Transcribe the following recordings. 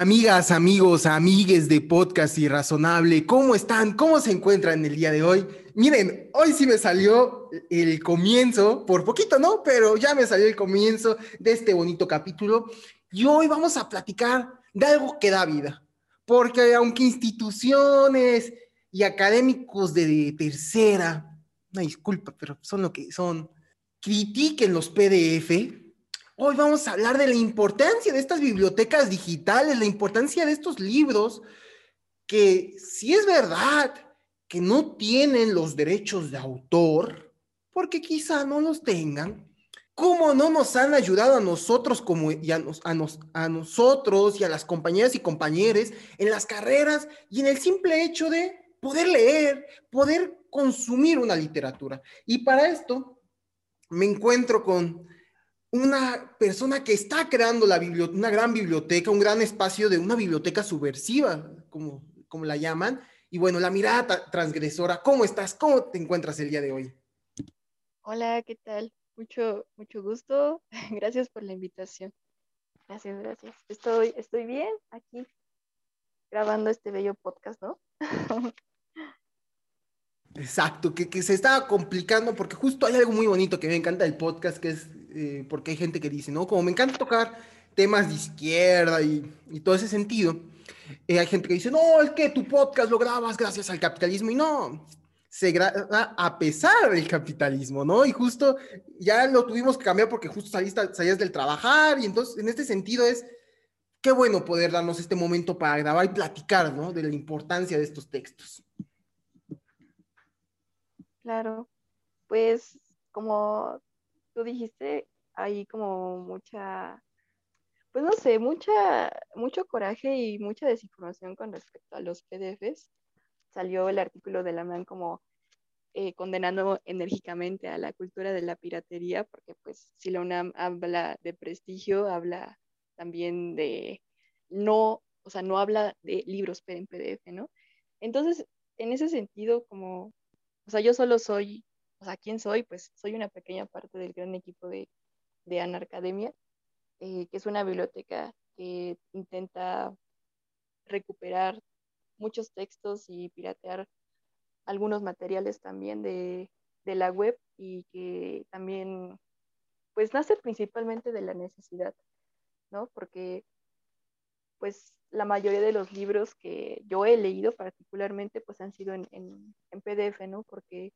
Amigas, amigos, amigues de Podcast Irrazonable, ¿cómo están? ¿Cómo se encuentran el día de hoy? Miren, hoy sí me salió el comienzo, por poquito, ¿no? Pero ya me salió el comienzo de este bonito capítulo. Y hoy vamos a platicar de algo que da vida. Porque aunque instituciones y académicos de tercera, una disculpa, pero son lo que son, critiquen los PDF, Hoy vamos a hablar de la importancia de estas bibliotecas digitales, la importancia de estos libros que si es verdad que no tienen los derechos de autor, porque quizá no los tengan, ¿cómo no nos han ayudado a nosotros como y a, a nosotros y a las compañeras y compañeros en las carreras y en el simple hecho de poder leer, poder consumir una literatura? Y para esto me encuentro con una persona que está creando la una gran biblioteca, un gran espacio de una biblioteca subversiva, como, como la llaman. Y bueno, la mirada transgresora, ¿cómo estás? ¿Cómo te encuentras el día de hoy? Hola, ¿qué tal? Mucho, mucho gusto. Gracias por la invitación. Gracias, gracias. Estoy, estoy bien aquí grabando este bello podcast, ¿no? Exacto, que, que, se está complicando porque justo hay algo muy bonito que me encanta del podcast, que es eh, porque hay gente que dice, ¿no? Como me encanta tocar temas de izquierda y, y todo ese sentido, eh, hay gente que dice, no, es que tu podcast lo grabas gracias al capitalismo y no, se graba a pesar del capitalismo, ¿no? Y justo ya lo tuvimos que cambiar porque justo saliste, salías del trabajar y entonces en este sentido es, qué bueno poder darnos este momento para grabar y platicar, ¿no? De la importancia de estos textos. Claro, pues como tú dijiste, hay como mucha, pues no sé, mucha, mucho coraje y mucha desinformación con respecto a los PDFs. Salió el artículo de la MAN como eh, condenando enérgicamente a la cultura de la piratería, porque pues si la UNAM habla de prestigio, habla también de no, o sea, no habla de libros en PDF, ¿no? Entonces, en ese sentido, como o sea, yo solo soy, o sea, ¿quién soy? Pues soy una pequeña parte del gran equipo de, de Anarcademia, eh, que es una biblioteca que intenta recuperar muchos textos y piratear algunos materiales también de, de la web y que también, pues nace principalmente de la necesidad, ¿no? Porque, pues la mayoría de los libros que yo he leído particularmente pues han sido en, en, PDF, ¿no? Porque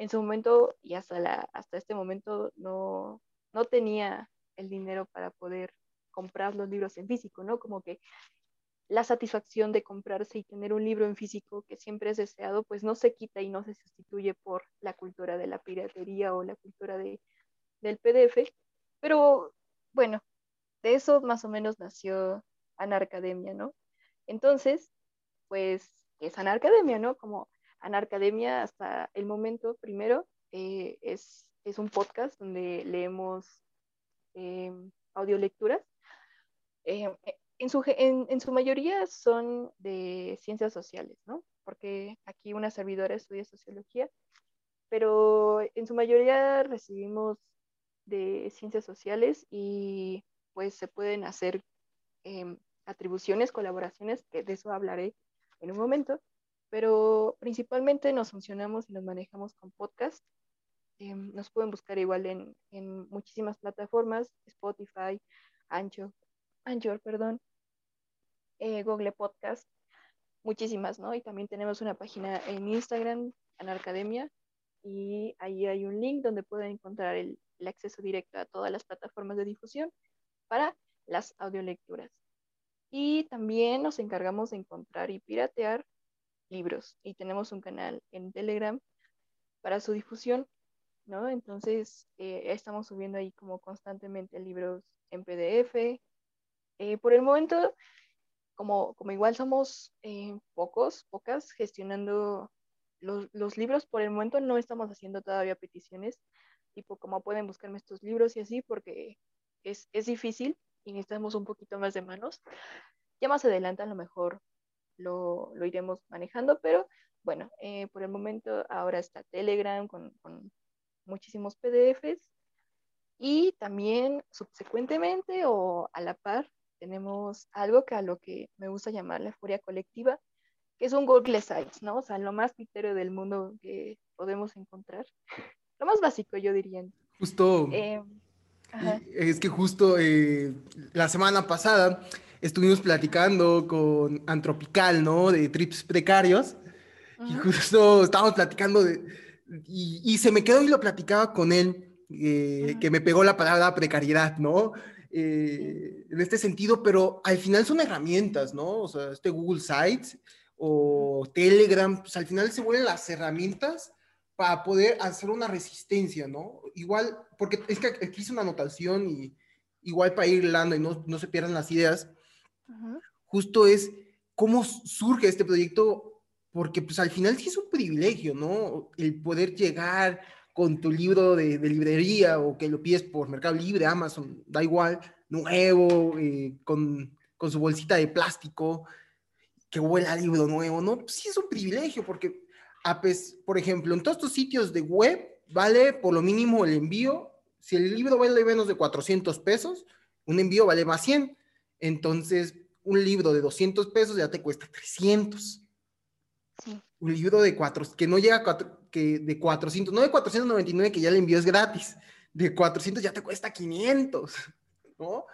en su momento y hasta, la, hasta este momento no, no tenía el dinero para poder comprar los libros en físico, ¿no? Como que la satisfacción de comprarse y tener un libro en físico que siempre es deseado, pues no se quita y no se sustituye por la cultura de la piratería o la cultura de, del PDF. Pero bueno, de eso más o menos nació Anarcademia, ¿no? Entonces, pues, ¿qué es Anarcademia, no? Como Anarcademia hasta el momento, primero, eh, es, es, un podcast donde leemos eh, audiolecturas. Eh, en, su, en, en, su mayoría son de ciencias sociales, ¿no? Porque aquí una servidora estudia sociología, pero en su mayoría recibimos de ciencias sociales y pues se pueden hacer eh, atribuciones, colaboraciones, que de eso hablaré en un momento, pero principalmente nos funcionamos y nos manejamos con podcast. Eh, nos pueden buscar igual en, en, muchísimas plataformas, Spotify, Anchor, eh, Google Podcast, muchísimas, ¿no? Y también tenemos una página en Instagram, Anarcademia, y ahí hay un link donde pueden encontrar el acceso directo a todas las plataformas de difusión para las audiolecturas. Y también nos encargamos de encontrar y piratear libros. Y tenemos un canal en Telegram para su difusión, ¿no? Entonces, eh, estamos subiendo ahí como constantemente libros en PDF. Eh, por el momento, como, como igual somos eh, pocos, pocas, gestionando los, los, libros, por el momento no estamos haciendo todavía peticiones, tipo como pueden buscarme estos libros y así, porque es, es difícil y necesitamos un poquito más de manos. Ya más adelante a lo mejor lo, lo iremos manejando, pero bueno, eh, por el momento ahora está Telegram con, con muchísimos PDFs y también subsecuentemente o a la par tenemos algo que a lo que me gusta llamar la furia colectiva, que es un Google Sites, ¿no? O sea, lo más pitero del mundo que podemos encontrar. Lo más básico, yo diría. Justo. Eh, es que justo eh, la semana pasada estuvimos platicando con Antropical, ¿no? De trips precarios. Y justo estábamos platicando de, y, se me quedó y lo platicaba con él, eh, que me pegó la palabra precariedad, ¿no? Eh, en este sentido, pero al final son herramientas, ¿no? O sea, este Google Sites o Telegram, pues al final se vuelven las herramientas para poder hacer una resistencia, ¿no? Igual, porque es que aquí hice una anotación y igual para ir hilando y no, no se pierdan las ideas, justo es cómo surge este proyecto, porque pues al final sí es un privilegio, ¿no? El poder llegar con tu libro de, librería o que lo pides por Mercado Libre, Amazon, da igual, nuevo, eh, con, con, su bolsita de plástico, que huela libro nuevo, ¿no? Pues sí es un privilegio, porque, a por ejemplo, en todos estos sitios de web, vale por lo mínimo el envío, si el libro vale menos de 400 pesos, un envío vale más 100. Entonces, un libro de 200 pesos ya te cuesta 300. Sí. Un libro de cuatro, que no llega a cuatro, que de 400, no de 499 que ya el envío es gratis, de 400 ya te cuesta 500, ¿no?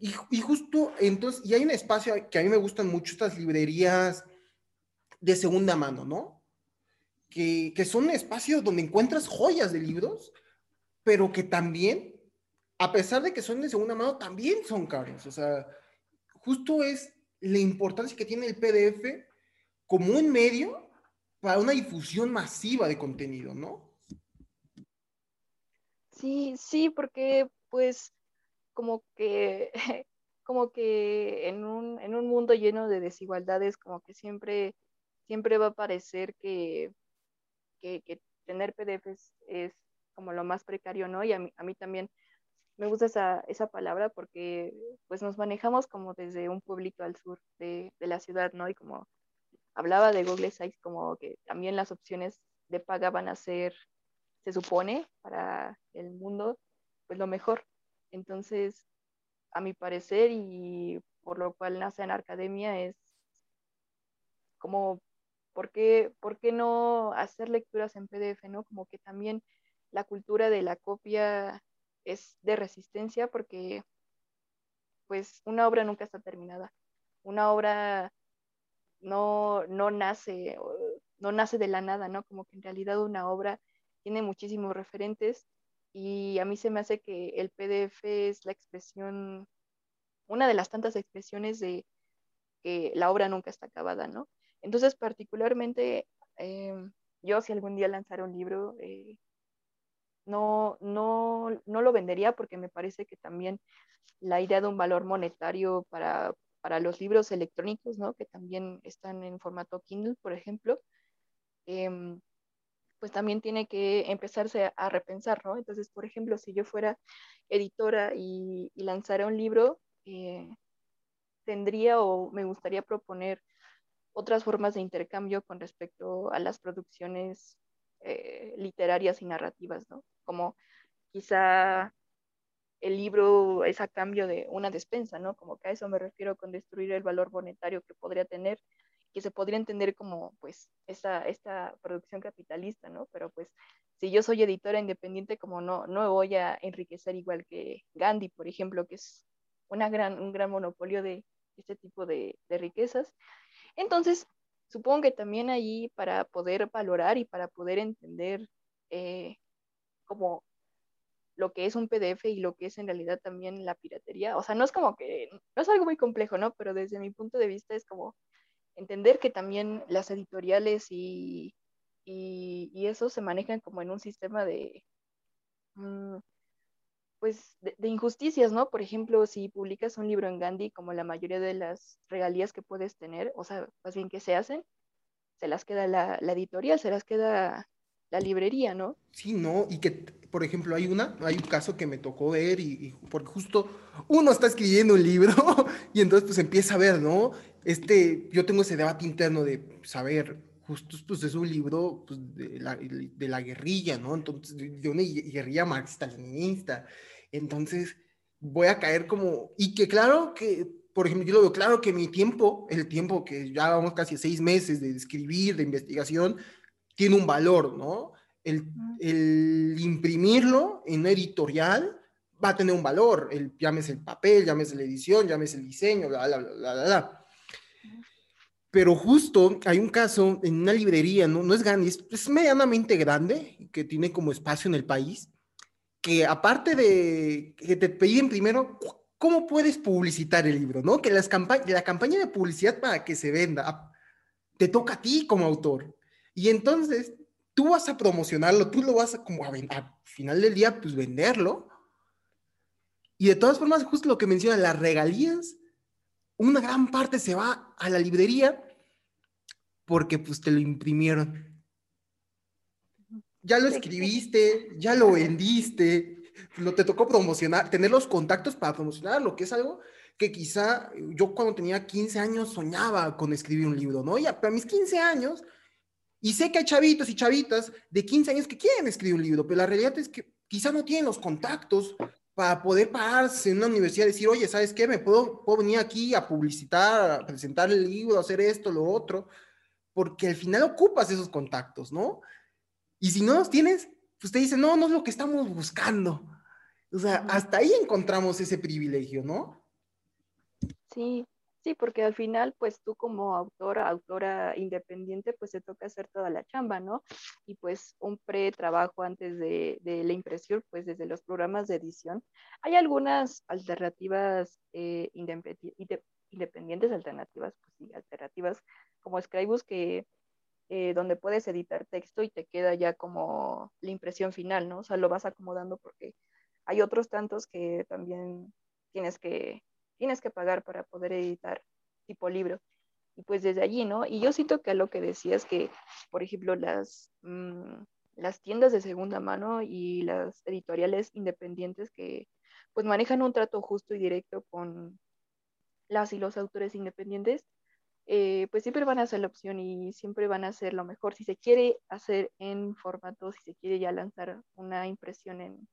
Y, y, justo entonces, y hay un espacio que a mí me gustan mucho estas librerías de segunda mano, ¿no? Que, que son espacios donde encuentras joyas de libros, pero que también, a pesar de que son de segunda mano, también son caros. O sea, justo es la importancia que tiene el PDF como un medio para una difusión masiva de contenido, ¿no? Sí, sí, porque pues como que, como que en un, en un mundo lleno de desigualdades, como que siempre, siempre va a parecer que, que, tener PDFs es como lo más precario, ¿no? Y a mí, a mí también me gusta esa, esa palabra porque pues nos manejamos como desde un pueblito al sur de, de, la ciudad, ¿no? Y como hablaba de Google Sites, como que también las opciones de paga van a ser, se supone, para el mundo, pues lo mejor. Entonces, a mi parecer, y por lo cual nace en Academia, es como, ¿por qué, ¿por qué no hacer lecturas en PDF, no? Como que también la cultura de la copia es de resistencia porque pues una obra nunca está terminada. Una obra no, no nace, no nace de la nada, ¿no? Como que en realidad una obra tiene muchísimos referentes y a mí se me hace que el PDF es la expresión, una de las tantas expresiones de que la obra nunca está acabada, ¿no? Entonces, particularmente, em, yo si algún día lanzara un libro, eh, no, no, no lo vendería porque me parece que también la idea de un valor monetario para, los libros electrónicos, ¿no? que también están en formato Kindle, por ejemplo, em, pues también tiene que empezarse a repensar, ¿no? Entonces, por ejemplo, si yo fuera editora y, lanzara un libro, eh, tendría o me gustaría proponer otras formas de intercambio con respecto a las producciones eh, literarias y narrativas, ¿no? Como quizá el libro es a cambio de una despensa, ¿no? Como que a eso me refiero con destruir el valor monetario que podría tener, que se podría entender como, pues, esta, esta producción capitalista, ¿no? Pero pues, si yo soy editora independiente, como no, no voy a enriquecer igual que Gandhi, por ejemplo, que es una gran, un gran monopolio de este tipo de, de riquezas. Entonces, supongo que también ahí para poder valorar y para poder entender eh, como lo que es un PDF y lo que es en realidad también la piratería. O sea, no es como que, no es algo muy complejo, ¿no? Pero desde mi punto de vista es como entender que también las editoriales y, y, eso se manejan como en un sistema de, mm, pues, de, injusticias, ¿no? Por ejemplo, si publicas un libro en Gandhi, como la mayoría de las regalías que puedes tener, o sea, más bien que se hacen, se las queda la, editorial, se las queda la librería, ¿no? Sí, no, y que, por ejemplo, hay una, hay un caso que me tocó ver y, porque justo uno está escribiendo un libro y entonces pues empieza a ver, ¿no? Este, yo tengo ese debate interno de saber, justo pues es un libro pues, de, la, de la guerrilla, ¿no? Entonces, de una guerrilla marxista-leninista. Entonces, voy a caer como, y que claro que, por ejemplo, yo lo veo claro que mi tiempo, el tiempo que ya vamos casi seis meses de escribir, de investigación, tiene un valor, ¿no? El, el imprimirlo en editorial va a tener un valor, el, llámese el papel, llámese la edición, llámese el diseño, bla, bla, bla, bla, bla. Pero justo hay un caso en una librería, no, no es grande, es, medianamente grande, que tiene como espacio en el país, que aparte de que te piden primero cómo puedes publicitar el libro, ¿no? Que las la campaña de publicidad para que se venda te toca a ti como autor. Y entonces tú vas a promocionarlo, tú lo vas a como a, al final del día, pues venderlo. Y de todas formas, justo lo que mencionan, las regalías una gran parte se va a la librería porque pues te lo imprimieron. Ya lo escribiste, ya lo vendiste, lo te tocó promocionar, tener los contactos para promocionar, lo que es algo que quizá yo cuando tenía 15 años soñaba con escribir un libro, ¿no? Ya, para mis 15 años, y sé que hay chavitos y chavitas de 15 años que quieren escribir un libro, pero la realidad es que quizá no tienen los contactos para poder pararse en una universidad y decir, oye, ¿sabes qué? Me puedo, puedo venir aquí a publicitar, a presentar el libro, a hacer esto, lo otro, porque al final ocupas esos contactos, ¿no? Y si no los tienes, pues te dicen, no, no es lo que estamos buscando. O sea, hasta ahí encontramos ese privilegio, ¿no? Sí, Sí, porque al final, pues tú como autora, autora independiente, pues te toca hacer toda la chamba, ¿no? Y pues un pre-trabajo antes de, la impresión, pues desde los programas de edición. Hay algunas alternativas eh, independientes, alternativas, pues sí, alternativas como Scribus, que eh, donde puedes editar texto y te queda ya como la impresión final, ¿no? O sea, lo vas acomodando porque hay otros tantos que también tienes que tienes que pagar para poder editar tipo libro. Y pues desde allí, ¿no? Y yo siento que a lo que decías que, por ejemplo, las, mm, las tiendas de segunda mano y las editoriales independientes que pues manejan un trato justo y directo con las y los autores independientes, eh, pues siempre van a ser la opción y siempre van a ser lo mejor. Si se quiere hacer en formato, si se quiere ya lanzar una impresión en,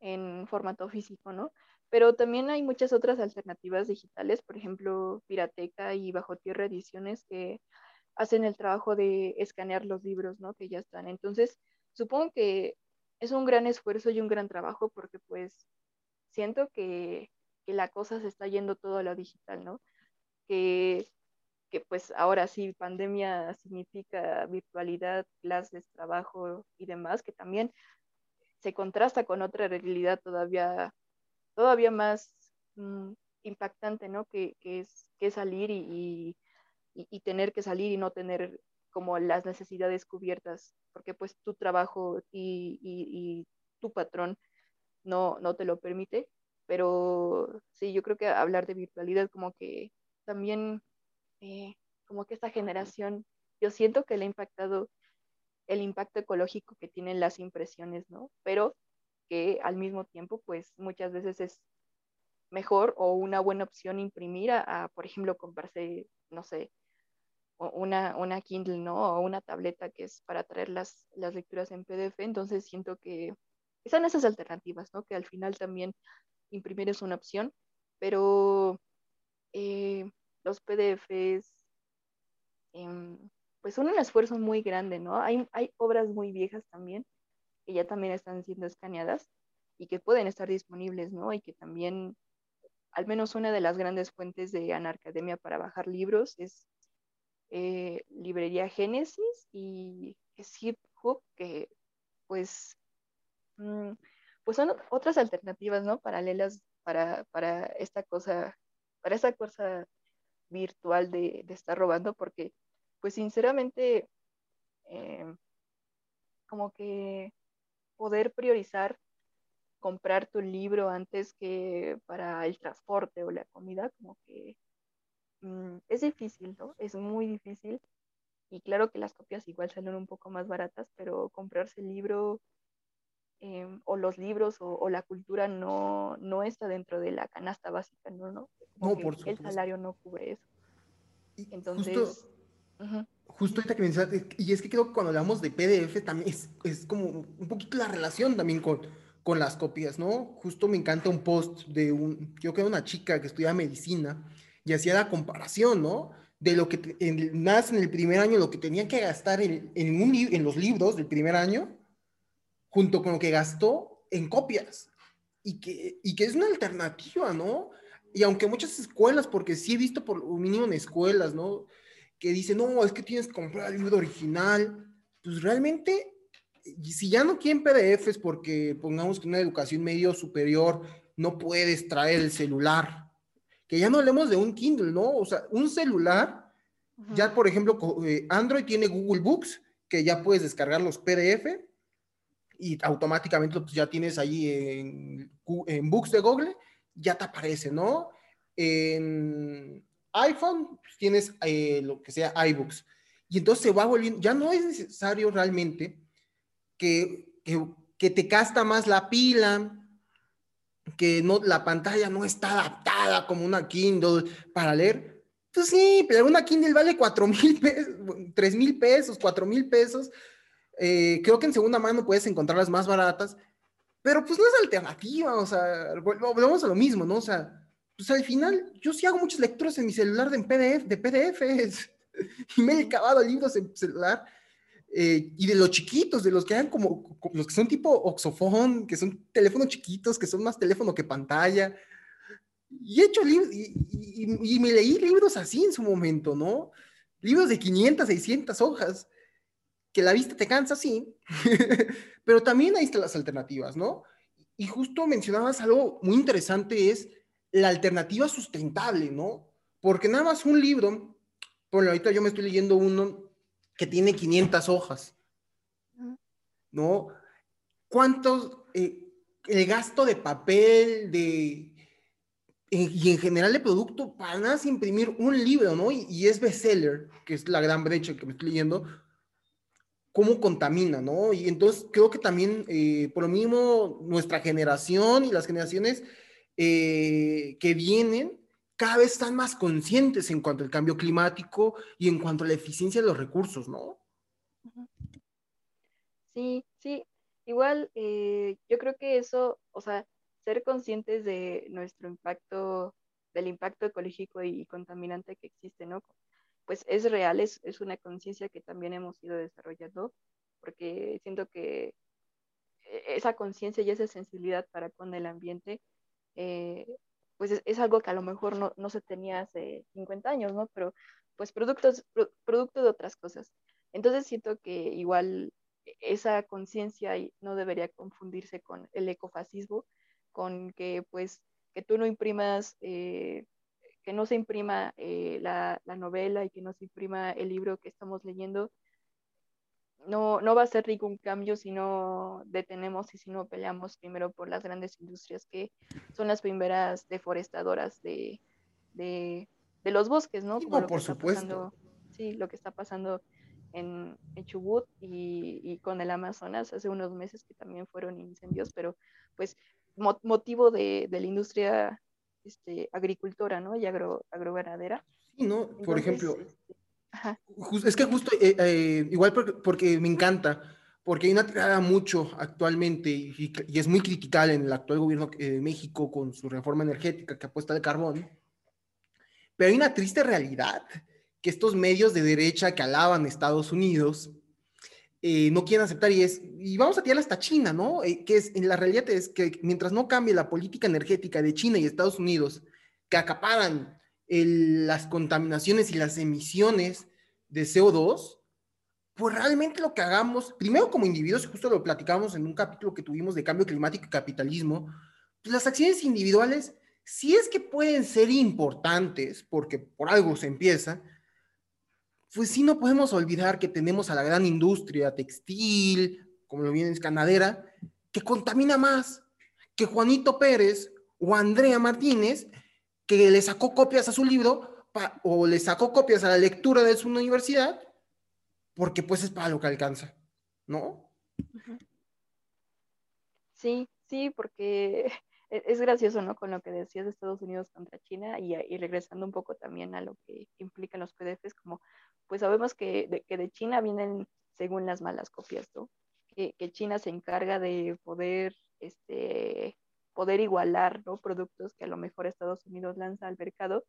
en formato físico, ¿no? Pero también hay muchas otras alternativas digitales, por ejemplo, Pirateca y Bajo Tierra Ediciones, que hacen el trabajo de escanear los libros, ¿no? Que ya están. Entonces, supongo que es un gran esfuerzo y un gran trabajo porque pues siento que, la cosa se está yendo todo a lo digital, ¿no? Que, que pues ahora sí, pandemia significa virtualidad, clases, trabajo y demás, que también se contrasta con otra realidad todavía todavía más mm, impactante, ¿no? Que, es que salir y, tener que salir y no tener como las necesidades cubiertas, porque pues tu trabajo y, tu patrón no, no te lo permite. Pero sí, yo creo que hablar de virtualidad como que también, eh, como que esta generación, yo siento que le ha impactado el impacto ecológico que tienen las impresiones, ¿no? Pero que al mismo tiempo, pues muchas veces es mejor o una buena opción imprimir a, por ejemplo, comprarse, no sé, una, una Kindle, ¿no? O una tableta que es para traer las, las lecturas en PDF. Entonces siento que están esas alternativas, ¿no? Que al final también imprimir es una opción, pero eh, los PDFs, em, pues son un esfuerzo muy grande, ¿no? Hay, hay obras muy viejas también que ya también están siendo escaneadas y que pueden estar disponibles, ¿no? Y que también, al menos una de las grandes fuentes de Anarcademia para bajar libros es eh, Librería Génesis y Hip Hop, que pues, mm, pues son otras alternativas, ¿no? Paralelas para, para esta cosa, para esta cosa virtual de, de estar robando, porque pues sinceramente, eh, como que poder priorizar comprar tu libro antes que para el transporte o la comida, como que mm, es difícil, ¿no? Es muy difícil. Y claro que las copias igual salen un poco más baratas, pero comprarse el libro em, o los libros o, la cultura no, no está dentro de la canasta básica, ¿no? no, no por El salario no cubre eso. Entonces justo ahorita que mencionaste, y es que creo que cuando hablamos de PDF también es, es como un poquito la relación también con, con las copias, ¿no? Justo me encanta un post de un, yo creo una chica que estudia medicina y hacía la comparación, ¿no? De lo que en, en el primer año, lo que tenía que gastar en, en, un, en los libros del primer año, junto con lo que gastó en copias. Y que, y que es una alternativa, ¿no? Y aunque muchas escuelas, porque sí he visto por lo mínimo en escuelas, ¿no? Que dicen, no, es que tienes que comprar el libro original. Pues realmente si ya no quieren PDFs porque pongamos que una educación medio superior no puedes traer el celular, que ya no hablemos de un Kindle, ¿no? O sea, un celular, ya por ejemplo, eh, Android tiene Google Books, que ya puedes descargar los PDF y automáticamente pues, ya tienes ahí en, en Books de Google, ya te aparece, ¿no? En iPhone pues, tienes eh, lo que sea iBooks. Y entonces se va volviendo, ya no es necesario realmente que, que, te gasta más la pila, que no, la pantalla no está adaptada como una Kindle para leer. Pues sí, pero una Kindle vale 4 mil pesos, 3 mil pesos, 4 mil pesos. Eh, creo que en segunda mano puedes encontrarlas más baratas, pero pues no es alternativa, o sea, volvemos a lo mismo, ¿no? O sea, pues al final yo sí hago muchas lecturas en mi celular de, PDF, de PDFs y me he acabado libros en celular eh, y de los chiquitos, de los que hagan como, los que son tipo oxofón, que son teléfonos chiquitos, que son más teléfono que pantalla. Y he hecho libros, y, me leí libros así en su momento, ¿no? Libros de 500, 600 hojas, que la vista te cansa, sí, pero también ahí están las alternativas, ¿no? Y justo mencionabas algo muy interesante, es la alternativa sustentable, ¿no? Porque nada más un libro, bueno, ahorita yo me estoy leyendo uno que tiene 500 hojas, ¿no? ¿Cuántos, eh, el gasto de papel, de, y en general de producto, para nada imprimir un libro, ¿no? Y, es bestseller, que es la gran brecha que me estoy leyendo, cómo contamina, ¿no? Y entonces creo que también, eh, por lo mismo, nuestra generación y las generaciones eh, que vienen, cada vez están más conscientes en cuanto al cambio climático y en cuanto a la eficiencia de los recursos, ¿no? Sí, sí. Igual, eh, yo creo que eso, o sea, ser conscientes de nuestro impacto, del impacto ecológico y contaminante que existe, ¿no? Pues es real, es, es una conciencia que también hemos ido desarrollando, porque siento que e-, esa conciencia y esa sensibilidad para con el ambiente eh, pues es, algo que a lo mejor no, no, se tenía hace 50 años, ¿no? Pero pues productos, producto de otras cosas. Entonces siento que igual esa conciencia no debería confundirse con el ecofascismo, con que pues que tú no imprimas, eh, que no se imprima eh, la, la, novela y que no se imprima el libro que estamos leyendo, no, no va a ser ningún cambio si no detenemos y si no peleamos primero por las grandes industrias que son las primeras deforestadoras de, de, los bosques, ¿no? Como por supuesto. sí, lo que está pasando en, Chubut y, con el Amazonas hace unos meses que también fueron incendios, pero pues motivo de, la industria este, agricultora, ¿no? Y agro, agroganadera. Sí, ¿no? Por ejemplo, este, es que justo, eh, eh, igual porque, me encanta, porque hay una tirada mucho actualmente y, es muy criticada en el actual gobierno de México con su reforma energética que apuesta al carbón. Pero hay una triste realidad que estos medios de derecha que alaban Estados Unidos eh, no quieren aceptar y es, y vamos a tirar hasta China, ¿no? que es, en la realidad es que mientras no cambie la política energética de China y Estados Unidos, que acaparan las contaminaciones y las emisiones de CO2, pues realmente lo que hagamos, primero como individuos, justo lo platicamos en un capítulo que tuvimos de cambio climático y capitalismo, pues las acciones individuales, si es que pueden ser importantes, porque por algo se empieza, pues sí no podemos olvidar que tenemos a la gran industria textil, como lo viene es ganadera, que contamina más que Juanito Pérez o Andrea Martínez, que le sacó copias a su libro o le sacó copias a la lectura de su universidad, porque pues es para lo que alcanza, ¿no? Sí, sí, porque e-, es gracioso, ¿no? Con lo que decías de Estados Unidos contra China y, regresando un poco también a lo que implican los PDFs, como pues sabemos que de, que de China vienen según las malas copias, ¿no? Que, que China se encarga de poder este, poder igualar ¿no? productos que a lo mejor Estados Unidos lanza al mercado.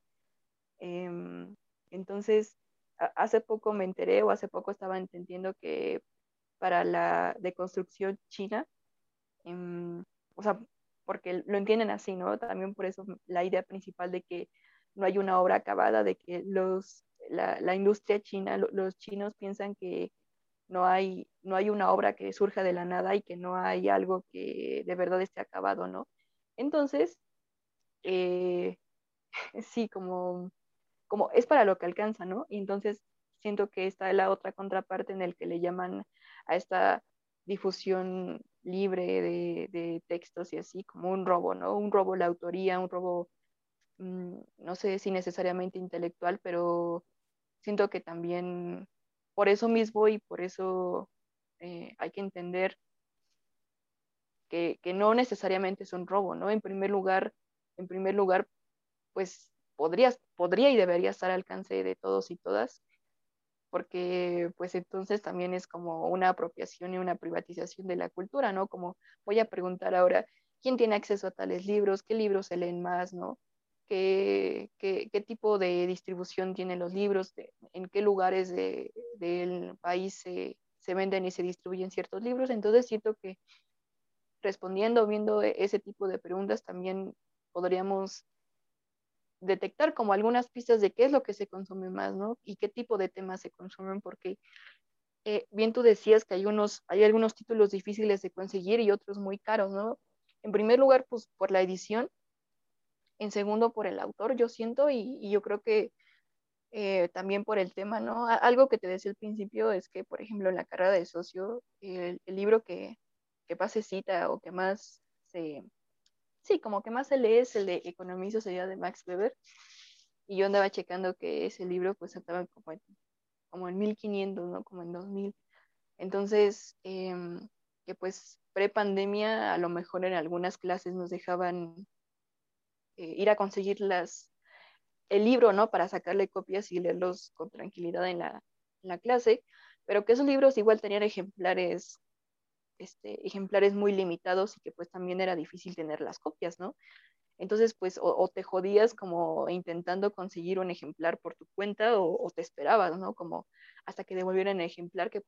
Em, entonces, hace poco me enteré o hace poco estaba entendiendo que para la deconstrucción china, em, o sea, porque lo entienden así, ¿no? También por eso la idea principal de que no hay una obra acabada, de que los, la, industria china, los chinos piensan que no hay, no hay una obra que surja de la nada y que no hay algo que de verdad esté acabado, ¿no? Entonces, eh, sí, como, como es para lo que alcanza, ¿no? Y entonces siento que está la otra contraparte en el que le llaman a esta difusión libre de, textos y así, como un robo, ¿no? Un robo la autoría, un robo, mm, no sé si necesariamente intelectual, pero siento que también por eso mismo y por eso eh, hay que entender que, no necesariamente es un robo, ¿no? En primer lugar, en primer lugar, pues podrías, podría y debería estar al alcance de todos y todas, porque pues entonces también es como una apropiación y una privatización de la cultura, ¿no? Como voy a preguntar ahora, ¿quién tiene acceso a tales libros? ¿Qué libros se leen más, ¿no? ¿Qué, qué, tipo de distribución tienen los libros? ¿En qué lugares de, del país se, se venden y se distribuyen ciertos libros? Entonces siento que respondiendo, viendo e, ese tipo de preguntas, también podríamos detectar como algunas pistas de qué es lo que se consume más, ¿no? Y qué tipo de temas se consumen, porque eh, bien tú decías que hay, unos, hay algunos títulos difíciles de conseguir y otros muy caros, ¿no? En primer lugar, pues por la edición, en segundo por el autor, yo siento, y, yo creo que eh, también por el tema, ¿no? Algo que te decía al principio es que, por ejemplo, en la carrera de socio, el, libro que, que más cita o que más se, sí, como que más se lee es el de Economía sería de Max Weber. Y yo andaba checando que ese libro pues estaba como en, como en 1500, ¿no? Como en 2000. Entonces, em, que pues pre-pandemia a lo mejor en algunas clases nos dejaban eh, ir a conseguir las, el libro, ¿no? Para sacarle copias y leerlos con tranquilidad en la, en la clase, pero que esos libros igual tenían ejemplares este, ejemplares muy limitados y que pues también era difícil tener las copias, ¿no? Entonces, pues, o, te jodías como intentando conseguir un ejemplar por tu cuenta o, te esperabas, ¿no? Como hasta que devolvieran el ejemplar, que,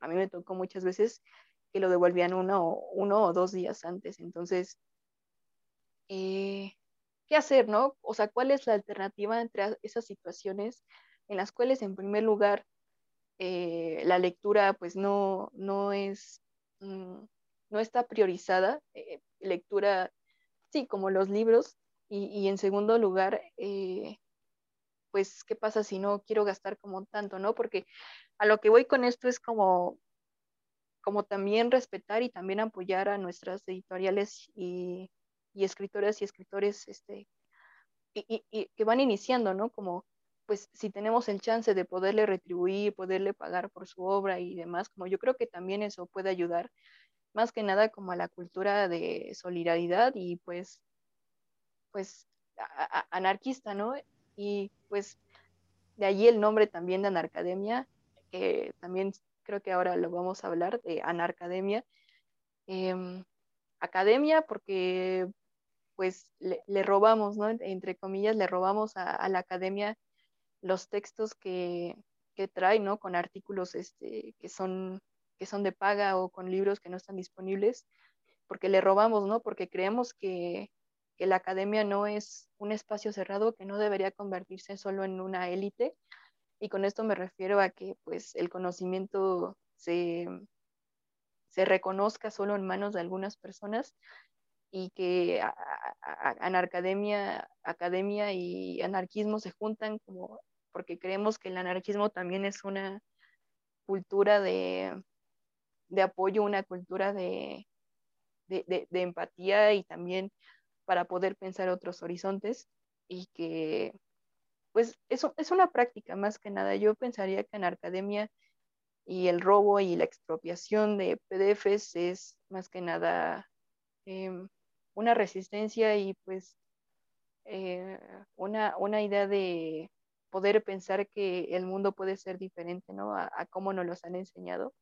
a mí me tocó muchas veces que lo devolvían uno, uno o dos días antes. Entonces, eh, ¿qué hacer, no? O sea, ¿cuál es la alternativa entre esas situaciones en las cuales, en primer lugar, eh, la lectura, pues, no, no es Mm, no está priorizada, eh, lectura, sí, como los libros, y, en segundo lugar, eh, pues, ¿qué pasa si no quiero gastar como tanto, no? Porque a lo que voy con esto es como, como también respetar y también apoyar a nuestras editoriales y, y escritoras y escritores este, y, y, que van iniciando, ¿no? Como, pues, si tenemos el chance de poderle retribuir, poderle pagar por su obra y demás, como yo creo que también eso puede ayudar más que nada como a la cultura de solidaridad y pues, pues anarquista, ¿no? Y pues de allí el nombre también de Anarcademia, que también creo que ahora lo vamos a hablar de Anarcademia. Em, academia porque pues le, robamos, ¿no? Entre comillas, le robamos a, la academia los textos que, que, trae, ¿no? Con artículos este, que son que son de paga o con libros que no están disponibles, porque le robamos, ¿no? Porque creemos que, la academia no es un espacio cerrado, que no debería convertirse solo en una élite. Y con esto me refiero a que pues el conocimiento se, se reconozca solo en manos de algunas personas y que anarcademia, academia y anarquismo se juntan como porque creemos que el anarquismo también es una cultura de, de apoyo, una cultura de, de, empatía y también para poder pensar otros horizontes y que pues eso es una práctica más que nada. Yo pensaría que en academia y el robo y la expropiación de PDFs es más que nada em, una resistencia y pues eh, una, una, idea de poder pensar que el mundo puede ser diferente, ¿no? A, cómo nos los han enseñado.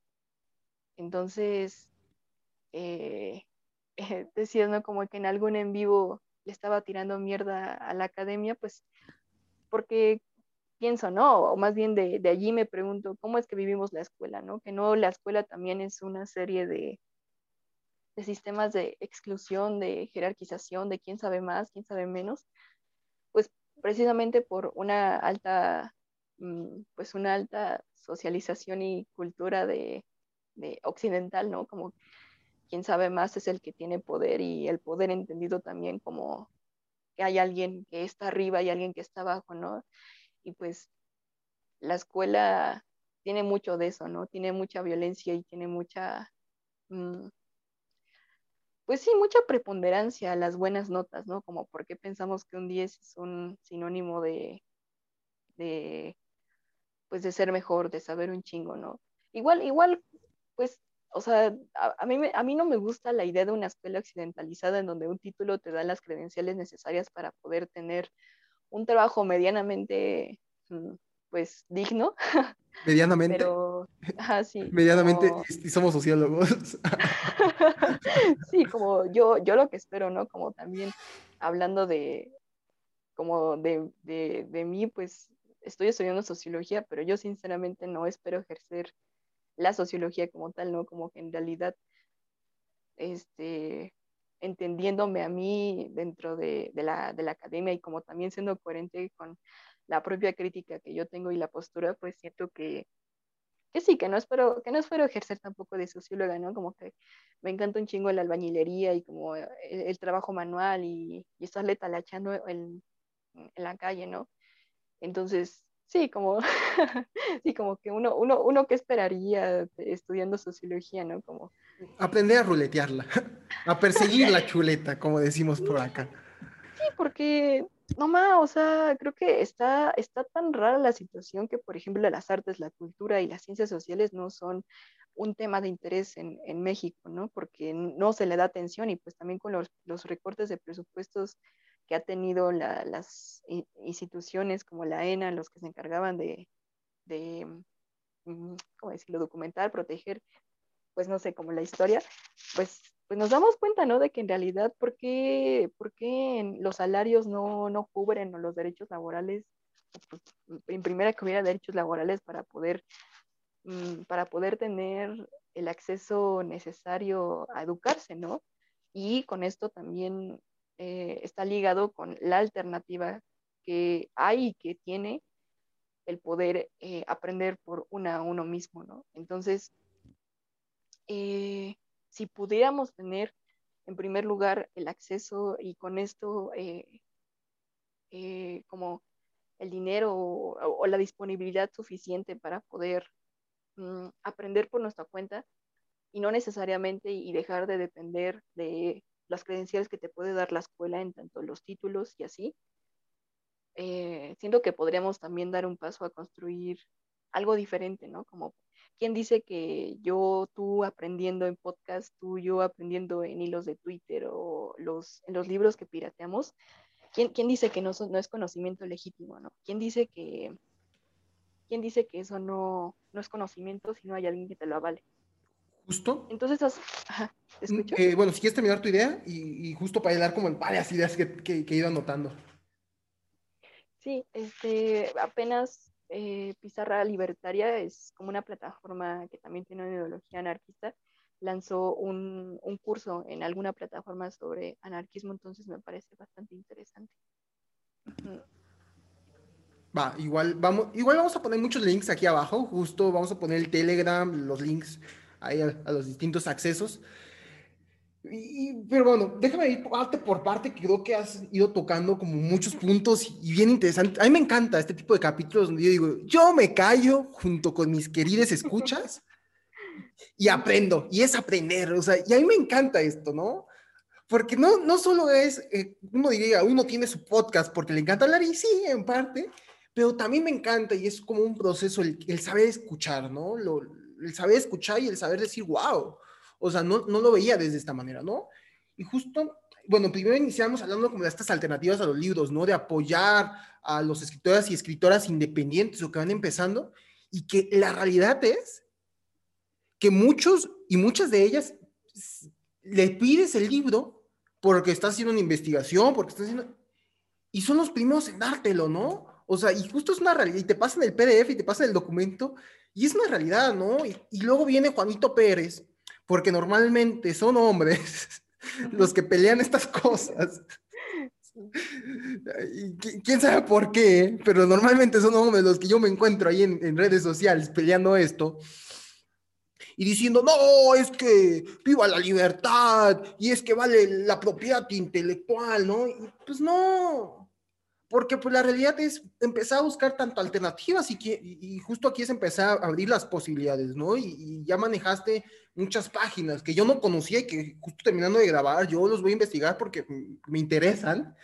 Entonces, eh, eh, decías, ¿no? Como que en algún en vivo le estaba tirando mierda a la academia, pues porque pienso, ¿no? O más bien de, de, allí me pregunto, ¿cómo es que vivimos la escuela, ¿no? Que no, la escuela también es una serie de, de sistemas de exclusión, de jerarquización, de quién sabe más, quién sabe menos, precisamente por una alta, mm, pues una alta socialización y cultura de, de occidental, ¿no? Como quien sabe más es el que tiene poder y el poder entendido también como que hay alguien que está arriba y alguien que está abajo, ¿no? Y pues la escuela tiene mucho de eso, ¿no? Tiene mucha violencia y tiene mucha, mm, pues sí, mucha preponderancia a las buenas notas, ¿no? Como porque pensamos que un 10 es un sinónimo de, de, pues de ser mejor, de saber un chingo, ¿no? Igual, igual, pues o sea, a, mí, a mí no me gusta la idea de una escuela occidentalizada en donde un título te da las credenciales necesarias para poder tener un trabajo medianamente, mm, pues, digno. Medianamente. Pero, sí. Medianamente, y somos sociólogos. sí, como yo, yo lo que espero, ¿no? Como también hablando de, como de, de, de mí, pues, estoy estudiando sociología, pero yo sinceramente no espero ejercer la sociología como tal, ¿no? Como que en realidad, este, entendiéndome a mí dentro de, la, de la academia y como también siendo coherente con la propia crítica que yo tengo y la postura, pues siento que, que sí, que no espero, que no espero ejercer tampoco de socióloga, ¿no? Como que me encanta un chingo la albañilería y como el, trabajo manual y, y estarle talachando en, en la calle, ¿no? Entonces, sí, como, sí, como que uno, uno, uno que esperaría estudiando sociología, ¿no? Como... Aprender a ruletearla, a perseguir la chuleta, como decimos por acá. Sí, porque, no más, o sea, creo que está, está tan rara la situación que, por ejemplo, las artes, la cultura y las ciencias sociales no son un tema de interés en, en México, ¿no? Porque no se le da atención y pues también con los, los recortes de presupuestos que ha tenido las instituciones como la ENA, los que se encargaban de, de mm, ¿cómo decirlo?, documentar, proteger, pues no sé, como la historia, pues, pues nos damos cuenta, ¿no? De que en realidad, ¿por qué, los salarios no, no cubren los derechos laborales? Pues, en primera que hubiera derechos laborales para poder, mm, para poder tener el acceso necesario a educarse, ¿no? Y con esto también eh, está ligado con la alternativa que hay y que tiene el poder eh, aprender por una a uno mismo, ¿no? Entonces, eh, si pudiéramos tener en primer lugar el acceso y con esto como el dinero o, la disponibilidad suficiente para poder mm, aprender por nuestra cuenta y no necesariamente y dejar de depender de las credenciales que te puede dar la escuela en tanto los títulos y así. Eh, siento que podríamos también dar un paso a construir algo diferente, ¿no? Como, ¿quién dice que yo, tú aprendiendo en podcast, tú, yo aprendiendo en hilos de Twitter o los, en los libros que pirateamos, ¿quién, quién dice que no, no es conocimiento legítimo, ¿no? ¿Quién dice que, quién dice que eso no, no es conocimiento si no hay alguien que te lo avale? Justo. Entonces, ¿te mm, eh, bueno, si quieres terminar tu idea y, justo para dar como varias ideas que, que, he ido anotando. Sí, este, apenas eh, Pizarra Libertaria es como una plataforma que también tiene una ideología anarquista. Lanzó un, un curso en alguna plataforma sobre anarquismo, entonces me parece bastante interesante. Va, igual vamos, igual vamos a poner muchos links aquí abajo, justo vamos a poner el Telegram, los links ahí a, los distintos accesos. Y, pero bueno, déjame ir parte por parte, creo que has ido tocando como muchos puntos y bien interesantes. A mí me encanta este tipo de capítulos donde yo digo, yo me callo junto con mis queridas escuchas y aprendo, y es aprender, o sea, y a mí me encanta esto, ¿no? Porque no, no solo es, eh, uno diría, uno tiene su podcast porque le encanta hablar, y sí, en parte, pero también me encanta y es como un proceso el, el saber escuchar, ¿no? Lo, el saber escuchar y el saber decir, wow, o sea, no, no lo veía desde esta manera, ¿no? Y justo, bueno, primero iniciamos hablando como de estas alternativas a los libros, ¿no? De apoyar a los escritores y escritoras independientes o que van empezando, y que la realidad es que muchos y muchas de ellas le pides el libro porque estás haciendo una investigación, porque estás haciendo... Y son los primeros en dártelo, ¿no? O sea, y justo es una realidad, y te pasan el PDF y te pasan el documento, y es una realidad, ¿no? Y luego viene Juanito Pérez, porque normalmente son hombres los que pelean estas cosas. quién sabe por qué, pero normalmente son hombres los que yo me encuentro ahí en, redes sociales peleando esto y diciendo, no, es que viva la libertad y es que vale la propiedad intelectual, ¿no? pues no, porque pues la realidad es empezar a buscar tanto alternativas y, y justo aquí es empezar a abrir las posibilidades, ¿no? Y, ya manejaste muchas páginas que yo no conocía y que justo terminando de grabar, yo los voy a investigar porque me interesan,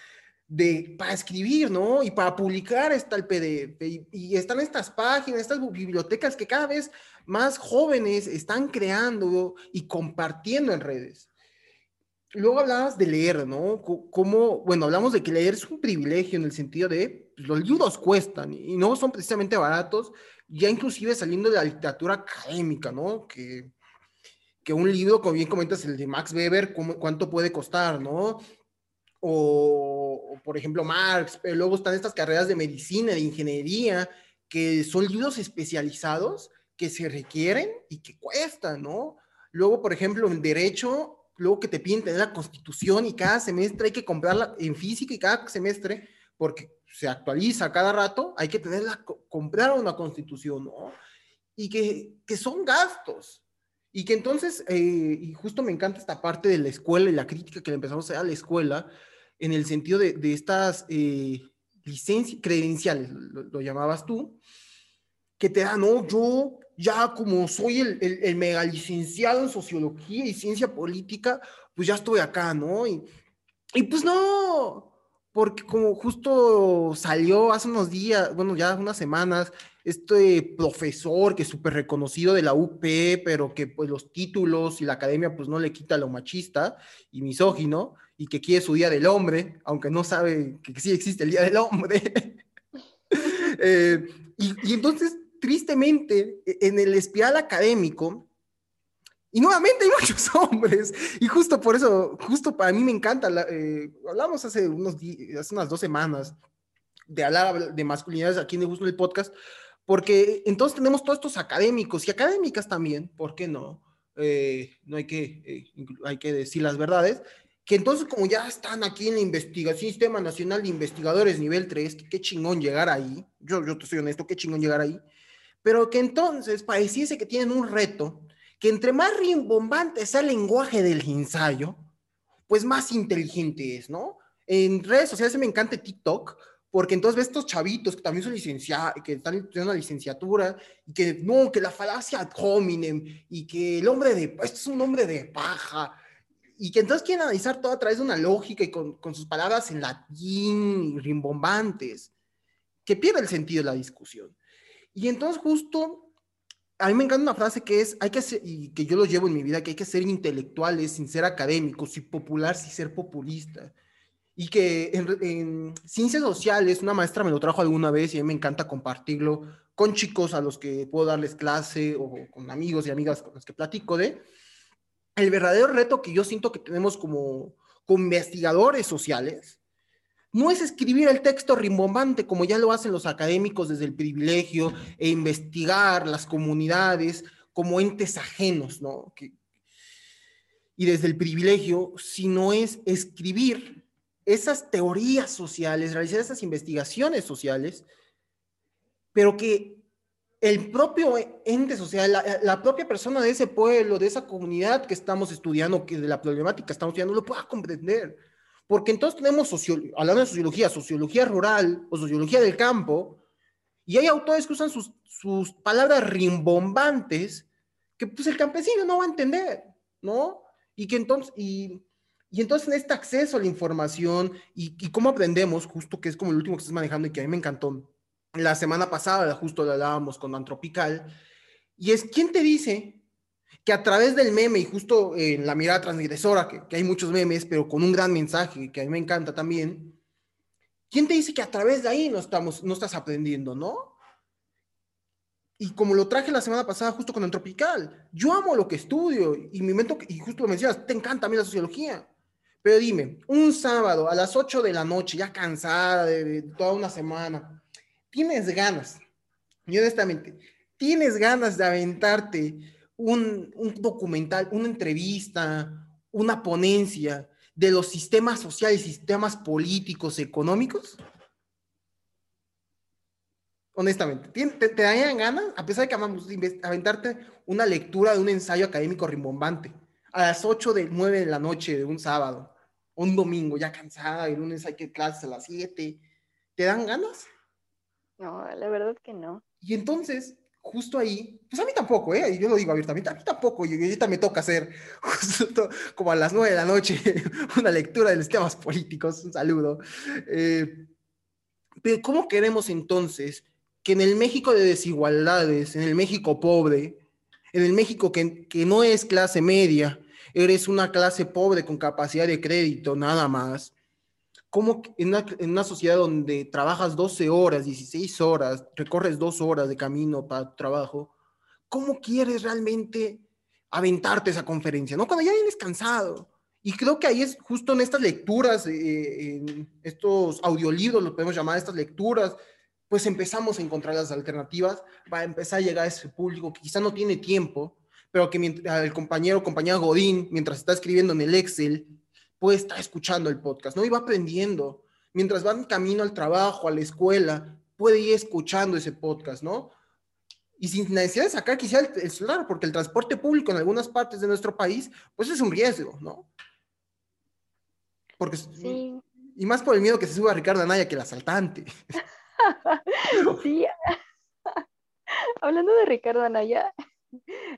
de, para escribir, ¿no? Y para publicar está el PDF. Y, están estas páginas, estas bibliotecas que cada vez más jóvenes están creando y compartiendo en redes. Luego hablabas de leer, ¿no? Como, bueno, hablamos de que leer es un privilegio en el sentido de pues, los libros cuestan y no son precisamente baratos, ya inclusive saliendo de la literatura académica, ¿no? Que, que un libro, como bien comentas, el de Max Weber, ¿cuánto puede costar, no? O, por ejemplo, Marx, pero luego están estas carreras de medicina, de ingeniería, que son libros especializados que se requieren y que cuestan, ¿no? Luego, por ejemplo, en derecho, luego que te piden tener la constitución y cada semestre hay que comprarla en física y cada semestre, porque se actualiza cada rato, hay que tenerla, comprar una constitución, ¿no? Y que, que son gastos, y que entonces, eh, y justo me encanta esta parte de la escuela y la crítica que le empezamos a hacer a la escuela, en el sentido de, de estas eh, licencias, credenciales, lo, llamabas tú, que te dan, no, yo ya como soy el, el, el, mega licenciado en sociología y ciencia política, pues ya estoy acá, ¿no? Y, y pues no, porque como justo salió hace unos días, bueno, ya unas semanas, este profesor que es súper reconocido de la UP, pero que pues los títulos y la academia pues no le quita lo machista y misógino, y que quiere su Día del Hombre, aunque no sabe que sí existe el Día del Hombre. eh, y, y, entonces, tristemente, e, en el espiral académico, y nuevamente hay muchos hombres, y justo por eso, justo para mí me encanta, eh, hablamos hace, unos hace unas dos semanas de hablar de masculinidades aquí en el podcast, porque entonces tenemos todos estos académicos y académicas también, ¿por qué no? Eh, no hay que, eh, hay que decir las verdades, que entonces como ya están aquí en la investigación, Sistema Nacional de Investigadores nivel 3, que qué chingón llegar ahí, yo, yo te soy honesto, qué chingón llegar ahí, pero que entonces pareciese que tienen un reto, que entre más rimbombante sea el lenguaje del ensayo, pues más inteligente es, ¿no? En redes sociales me encanta TikTok, porque entonces ves estos chavitos que también son licenciados, que están estudiando una licenciatura, y que no, que la falacia ad hominem, y que el hombre de, esto es un hombre de paja, y que entonces quieren analizar todo a través de una lógica y con, sus palabras en latín rimbombantes, que pierde el sentido de la discusión. Y entonces justo, a mí me encanta una frase que es, hay que ser, y que yo lo llevo en mi vida, que hay que ser intelectuales sin ser académicos, y popular sin ser populista. Y que en, ciencias sociales, una maestra me lo trajo alguna vez y a mí me encanta compartirlo con chicos a los que puedo darles clase o con amigos y amigas con los que platico de, el verdadero reto que yo siento que tenemos como, como investigadores sociales, no es escribir el texto rimbombante como ya lo hacen los académicos desde el privilegio e investigar las comunidades como entes ajenos, ¿no? Y desde el privilegio, sino es escribir esas teorías sociales, realizar esas investigaciones sociales, pero que el propio ente social, la, propia persona de ese pueblo, de esa comunidad que estamos estudiando, que de la problemática estamos estudiando, lo pueda comprender. Porque entonces tenemos, hablando de sociología, sociología rural o sociología del campo, y hay autores que usan sus, palabras rimbombantes que pues el campesino no va a entender, ¿no? Y que entonces, y y entonces en este acceso a la información y, y, cómo aprendemos, justo que es como el último que estás manejando y que a mí me encantó, la semana pasada justo lo hablábamos con Antropical, y es, ¿quién te dice que a través del meme y justo en la mirada transgresora, que, hay muchos memes, pero con un gran mensaje que a mí me encanta también, ¿quién te dice que a través de ahí no, estamos, no estás aprendiendo, no? y como lo traje la semana pasada justo con el Tropical, yo amo lo que estudio y me invento, y justo lo mencionas, te encanta a mí la sociología. Pero dime, un sábado a las 8 de la noche, ya cansada de, toda una semana, tienes ganas, y honestamente, tienes ganas de aventarte un, un documental, una entrevista, una ponencia de los sistemas sociales, sistemas políticos, económicos? honestamente, ¿te, te, darían ganas, a pesar de que amamos, aventarte una lectura de un ensayo académico rimbombante a las 8 de 9 de la noche de un sábado, un domingo, ya cansada, el lunes hay que clases a las 7, ¿te dan ganas? No, la verdad que no. Y entonces, justo ahí, pues a mí tampoco, ¿eh? Yo lo digo abiertamente, a mí tampoco, y ahorita me toca hacer justo como a las 9 de la noche una lectura de los temas políticos, un saludo. Eh, pero ¿cómo queremos entonces que en el México de desigualdades, en el México pobre, en el México que, no es clase media, eres una clase pobre con capacidad de crédito, nada más. ¿Cómo en una, en una, sociedad donde trabajas 12 horas, 16 horas, recorres dos horas de camino para tu trabajo, cómo quieres realmente aventarte esa conferencia? ¿No? Cuando ya vienes cansado. Y creo que ahí es justo en estas lecturas, eh, en estos audiolibros, lo podemos llamar estas lecturas, pues empezamos a encontrar las alternativas para empezar a llegar a ese público que quizá no tiene tiempo, pero que el compañero o compañera Godín, mientras está escribiendo en el Excel, puede estar escuchando el podcast, ¿no? Y va aprendiendo. Mientras va en camino al trabajo, a la escuela, puede ir escuchando ese podcast, ¿no? Y sin necesidad de sacar quizá el, celular, porque el transporte público en algunas partes de nuestro país, pues es un riesgo, ¿no? Porque, sí. Y más por el miedo que se suba Ricardo Anaya que el asaltante. sí. Hablando de Ricardo Anaya,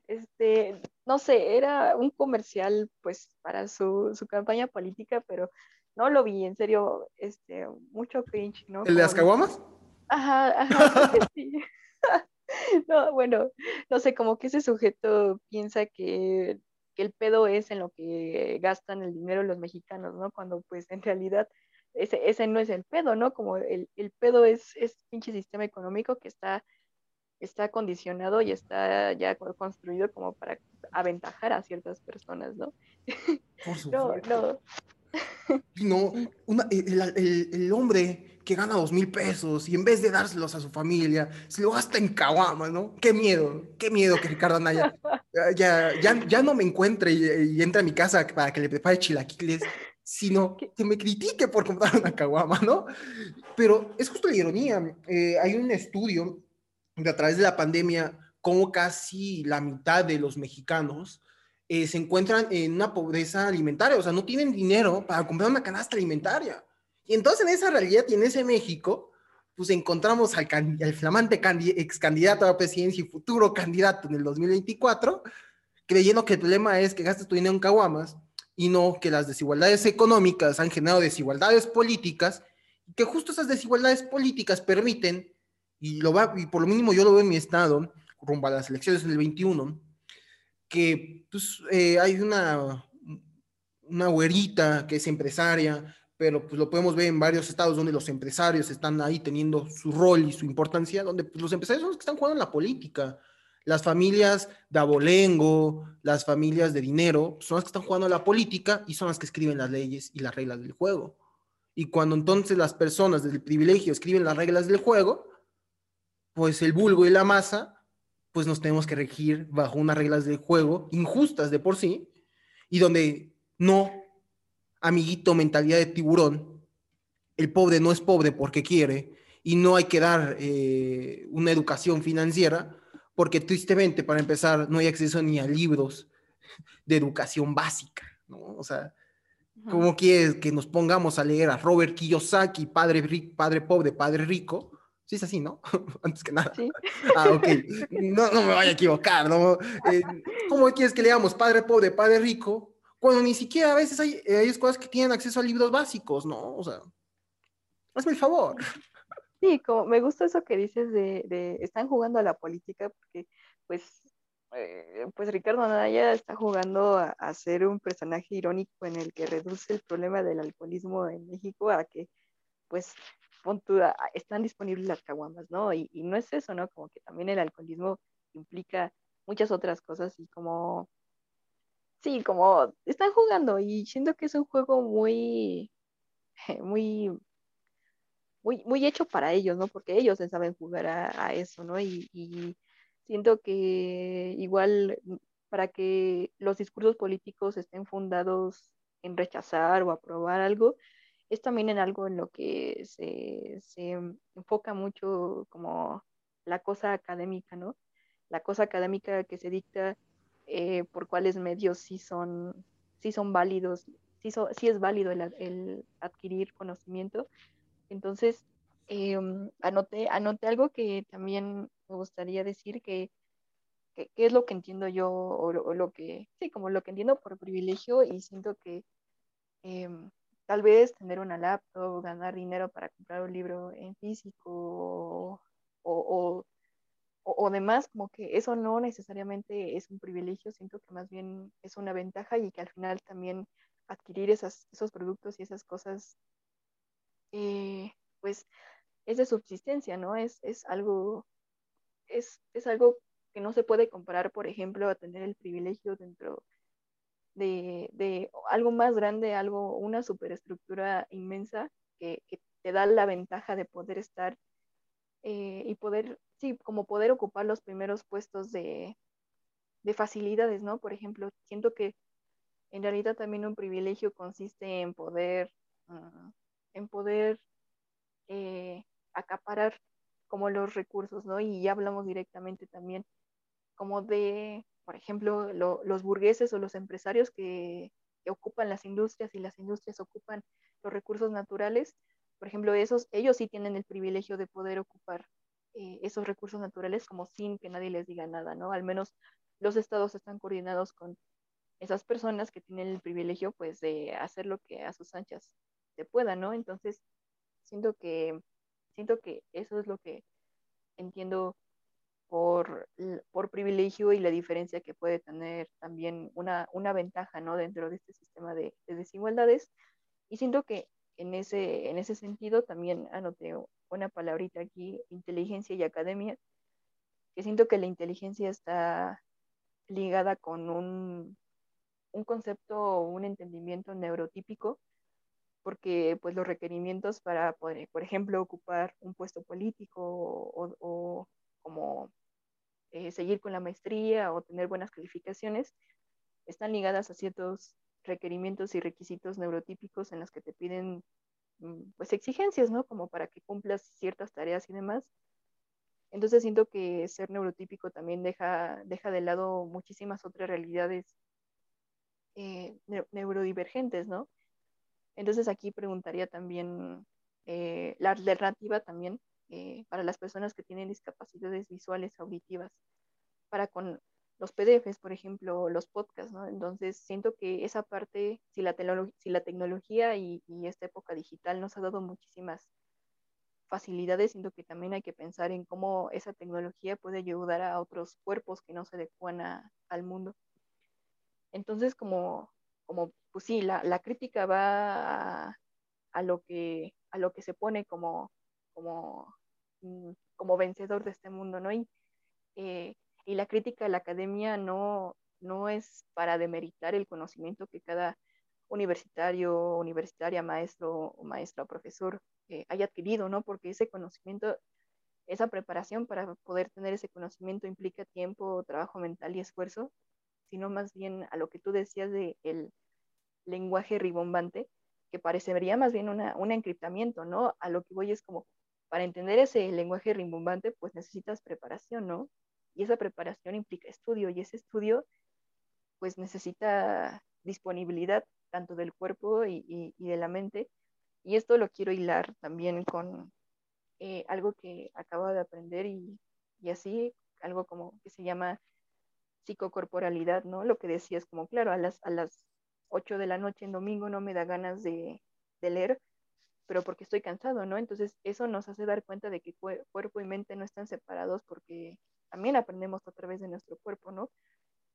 este, no sé, era un comercial pues para su, campaña política, pero no lo vi, en serio, este, mucho cringe, ¿no? ¿El de las caguamas? Ajá, ajá, sí. no, bueno, no sé, como que ese sujeto piensa que, que, el pedo es en lo que gastan el dinero los mexicanos, ¿no? Cuando pues en realidad ese, ese no es el pedo, ¿no? Como el, el pedo es, es pinche sistema económico que está, está condicionado y está ya construido como para aventajar a ciertas personas, ¿no? Por supuesto. no, no. No, el, el, hombre que gana dos mil pesos y en vez de dárselos a su familia, se lo gasta en caguama, ¿no? Qué miedo, qué miedo que Ricardo Anaya ya, ya, ya no me encuentre y, y entre a mi casa para que le prepare chilaquiles sino que me critique por comprar una caguama, ¿no? Pero es justo la ironía. Eh, hay un estudio de a través de la pandemia, como casi la mitad de los mexicanos eh, se encuentran en una pobreza alimentaria, o sea, no tienen dinero para comprar una canasta alimentaria. Y entonces en esa realidad y en ese México, pues encontramos al, al flamante ex candidato a la presidencia y futuro candidato en el 2024, creyendo que el problema es que gastas tu dinero en caguamas y no que las desigualdades económicas han generado desigualdades políticas y que justo esas desigualdades políticas permiten, y, lo va, y por lo mínimo yo lo veo en mi estado, rumbo a las elecciones del 21, que pues, eh, hay una, una güerita que es empresaria, pero pues lo podemos ver en varios estados donde los empresarios están ahí teniendo su rol y su importancia, donde pues, los empresarios son los que están jugando en la política. Las familias de abolengo, las familias de dinero, son las que están jugando la política y son las que escriben las leyes y las reglas del juego. Y cuando entonces las personas del privilegio escriben las reglas del juego, pues el vulgo y la masa, pues nos tenemos que regir bajo unas reglas del juego injustas de por sí, y donde no, amiguito, mentalidad de tiburón, el pobre no es pobre porque quiere, y no hay que dar eh, una educación financiera, porque tristemente, para empezar, no hay acceso ni a libros de educación básica, ¿no? O sea, ¿cómo quieres que nos pongamos a leer a Robert Kiyosaki, padre, padre pobre, padre rico? Sí, es así, ¿no? Antes que nada. Ah, ok. No, no, me vaya a equivocar, ¿no? Eh, ¿Cómo quieres que leamos padre pobre, padre rico? Cuando ni siquiera a veces hay, hay escuelas que tienen acceso a libros básicos, ¿no? O sea, hazme el favor. Sí, como me gusta eso que dices de, están jugando a la política porque pues eh, pues Ricardo Anaya está jugando a, ser un personaje irónico en el que reduce el problema del alcoholismo en México a que pues están disponibles las caguamas, ¿no? Y, no es eso, ¿no? Como que también el alcoholismo implica muchas otras cosas y como, sí, como están jugando y siento que es un juego muy, muy, muy, muy hecho para ellos, ¿no? Porque ellos saben jugar a, eso, ¿no? Y, y, siento que igual para que los discursos políticos estén fundados en rechazar o aprobar algo, es también en algo en lo que se, se enfoca mucho como la cosa académica, ¿no? La cosa académica que se dicta eh, por cuáles medios sí son, sí son válidos, sí, sí es válido el, adquirir conocimiento. Entonces, eh, anoté, algo que también me gustaría decir que, que, es lo que entiendo yo o, lo que, sí, como lo que entiendo por privilegio y siento que em, tal vez tener una laptop, ganar dinero para comprar un libro en físico o, o, demás, como que eso no necesariamente es un privilegio, siento que más bien es una ventaja y que al final también adquirir esos productos y esas cosas, eh, pues es de subsistencia, ¿no? Es, es algo, es, es algo que no se puede comparar, por ejemplo, a tener el privilegio dentro de, algo más grande, algo, una superestructura inmensa que, te da la ventaja de poder estar eh, y poder, sí, como poder ocupar los primeros puestos de, facilidades, ¿no? Por ejemplo, siento que en realidad también un privilegio consiste en poder, mm, en poder eh, acaparar como los recursos, ¿no? Y ya hablamos directamente también como de por ejemplo, los burgueses o los empresarios que, ocupan las industrias y las industrias ocupan los recursos naturales, por ejemplo, esos, ellos sí tienen el privilegio de poder ocupar eh, esos recursos naturales como sin que nadie les diga nada, ¿no? Al menos los estados están coordinados con esas personas que tienen el privilegio, pues, de hacer lo que a sus anchas se pueda, ¿no? Entonces, siento que, siento que eso es lo que entiendo por, por, privilegio y la diferencia que puede tener también una, una ventaja ¿no? dentro de este sistema de, desigualdades. Y siento que en ese, en ese sentido también anoté una palabrita aquí, inteligencia y academia, que siento que la inteligencia está ligada con un, un concepto o un entendimiento neurotípico, porque pues los requerimientos para poder, por ejemplo, ocupar un puesto político o, o como eh, seguir con la maestría o tener buenas calificaciones, están ligadas a ciertos requerimientos y requisitos neurotípicos en los que te piden mm, pues exigencias, ¿no? Como para que cumplas ciertas tareas y demás. Entonces siento que ser neurotípico también deja, deja de lado muchísimas otras realidades eh, neurodivergentes, ¿no? Entonces aquí preguntaría también eh, la alternativa también eh, para las personas que tienen discapacidades visuales auditivas, para con los PDFs, por ejemplo, los podcasts, ¿no? Entonces, siento que esa parte, si la, si la tecnología y, esta época digital nos ha dado muchísimas facilidades, siento que también hay que pensar en cómo esa tecnología puede ayudar a otros cuerpos que no se adecuan al mundo. Entonces, como, como pues sí, la, la crítica va a, lo que, a lo que se pone como, como como vencedor de este mundo, ¿no? Y, eh, y la crítica de la academia no, no es para demeritar el conocimiento que cada universitario, universitaria, maestro o maestra o profesor eh, haya adquirido, ¿no? Porque ese conocimiento, esa preparación para poder tener ese conocimiento implica tiempo, trabajo mental y esfuerzo, sino más bien a lo que tú decías de el lenguaje ribombante, que parecería más bien una, un encriptamiento, ¿no? A lo que voy es como para entender ese lenguaje rimbombante, pues necesitas preparación, ¿no? Y esa preparación implica estudio y ese estudio, pues necesita disponibilidad tanto del cuerpo y, de la mente. Y esto lo quiero hilar también con eh, algo que acabo de aprender y, así, algo como que se llama psicocorporalidad, ¿no? Lo que decías, como claro, a las, a las 8 de la noche en domingo no me da ganas de leer, pero porque estoy cansado, ¿no? Entonces eso nos hace dar cuenta de que cuerpo y mente no están separados porque también aprendemos a través de nuestro cuerpo, ¿no?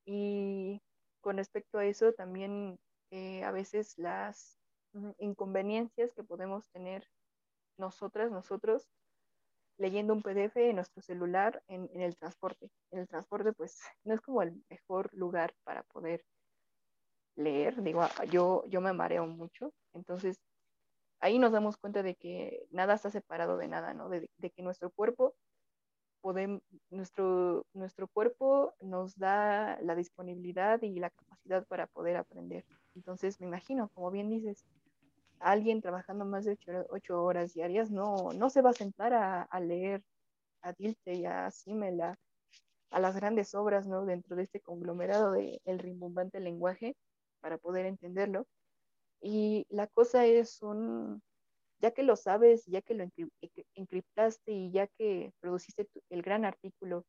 Y con respecto a eso, también eh, a veces las inconveniencias que podemos tener nosotras, nosotros, leyendo un PDF en nuestro celular en, en, el transporte. En el transporte, pues, no es como el mejor lugar para poder leer. Digo, yo, yo me mareo mucho. Entonces, ahí nos damos cuenta de que nada está separado de nada, ¿no? De, que nuestro cuerpo nuestro, cuerpo nos da la disponibilidad y la capacidad para poder aprender. Entonces, me imagino, como bien dices, alguien trabajando más de ocho, horas diarias no, no se va a sentar a, leer a Dilte y a Simela, a las grandes obras, ¿no? Dentro de este conglomerado del el rimbombante lenguaje para poder entenderlo. Y la cosa es un, ya que lo sabes, ya que lo encriptaste y ya que produciste el gran artículo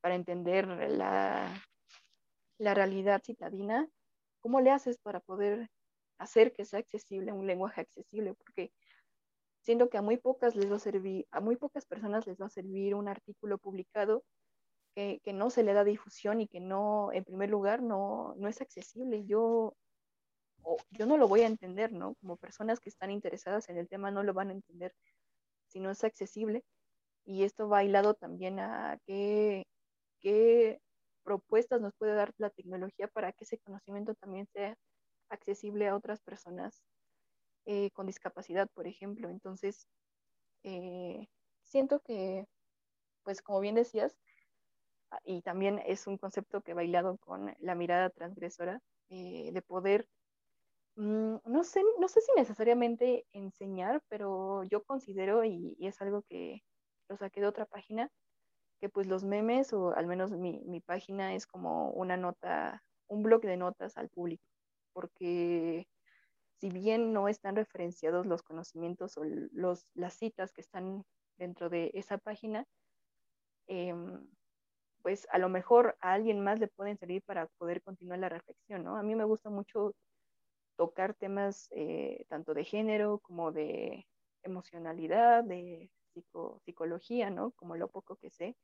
para entender la, la realidad citadina, ¿cómo le haces para poder hacer que sea accesible, un lenguaje accesible? Porque siento que a muy pocas les va a servir, a muy pocas personas les va a servir un artículo publicado que, que no se le da difusión y que no, en primer lugar, no, no es accesible. Yo yo no lo voy a entender, ¿no? Como personas que están interesadas en el tema no lo van a entender si no es accesible. Y esto va hilado también a qué, qué propuestas nos puede dar la tecnología para que ese conocimiento también sea accesible a otras personas eh, con discapacidad, por ejemplo. Entonces, eh, siento que, pues como bien decías, y también es un concepto que va hilado con la mirada transgresora, eh, de poder no sé, no sé si necesariamente enseñar, pero yo considero, y, es algo que lo saqué de otra página, que pues los memes, o al menos mi, mi página es como una nota, un blog de notas al público, porque si bien no están referenciados los conocimientos o los, las citas que están dentro de esa página, em, pues a lo mejor a alguien más le pueden servir para poder continuar la reflexión, ¿no? A mí me gusta mucho tocar temas eh, tanto de género como de emocionalidad, de psicología, ¿no? Como lo poco que sé.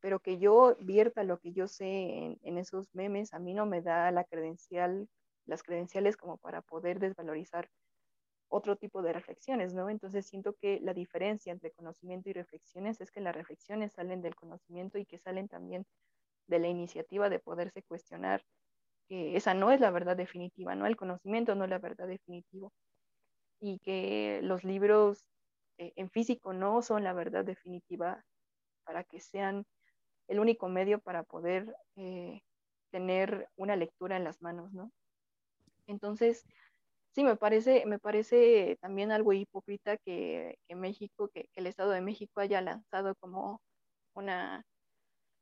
Pero que yo vierta lo que yo sé en, esos memes, a mí no me da las credenciales como para poder desvalorizar otro tipo de reflexiones, ¿no? Entonces siento que la diferencia entre conocimiento y reflexiones es que las reflexiones salen del conocimiento y que salen también de la iniciativa de poderse cuestionar que esa no es la verdad definitiva, ¿no? El conocimiento no es la verdad definitiva y que los libros eh, en físico no son la verdad definitiva para que sean el único medio para poder eh, tener una lectura en las manos, ¿no? Entonces, sí, me parece, me parece también algo hipócrita que, que México, que, que el Estado de México haya lanzado como una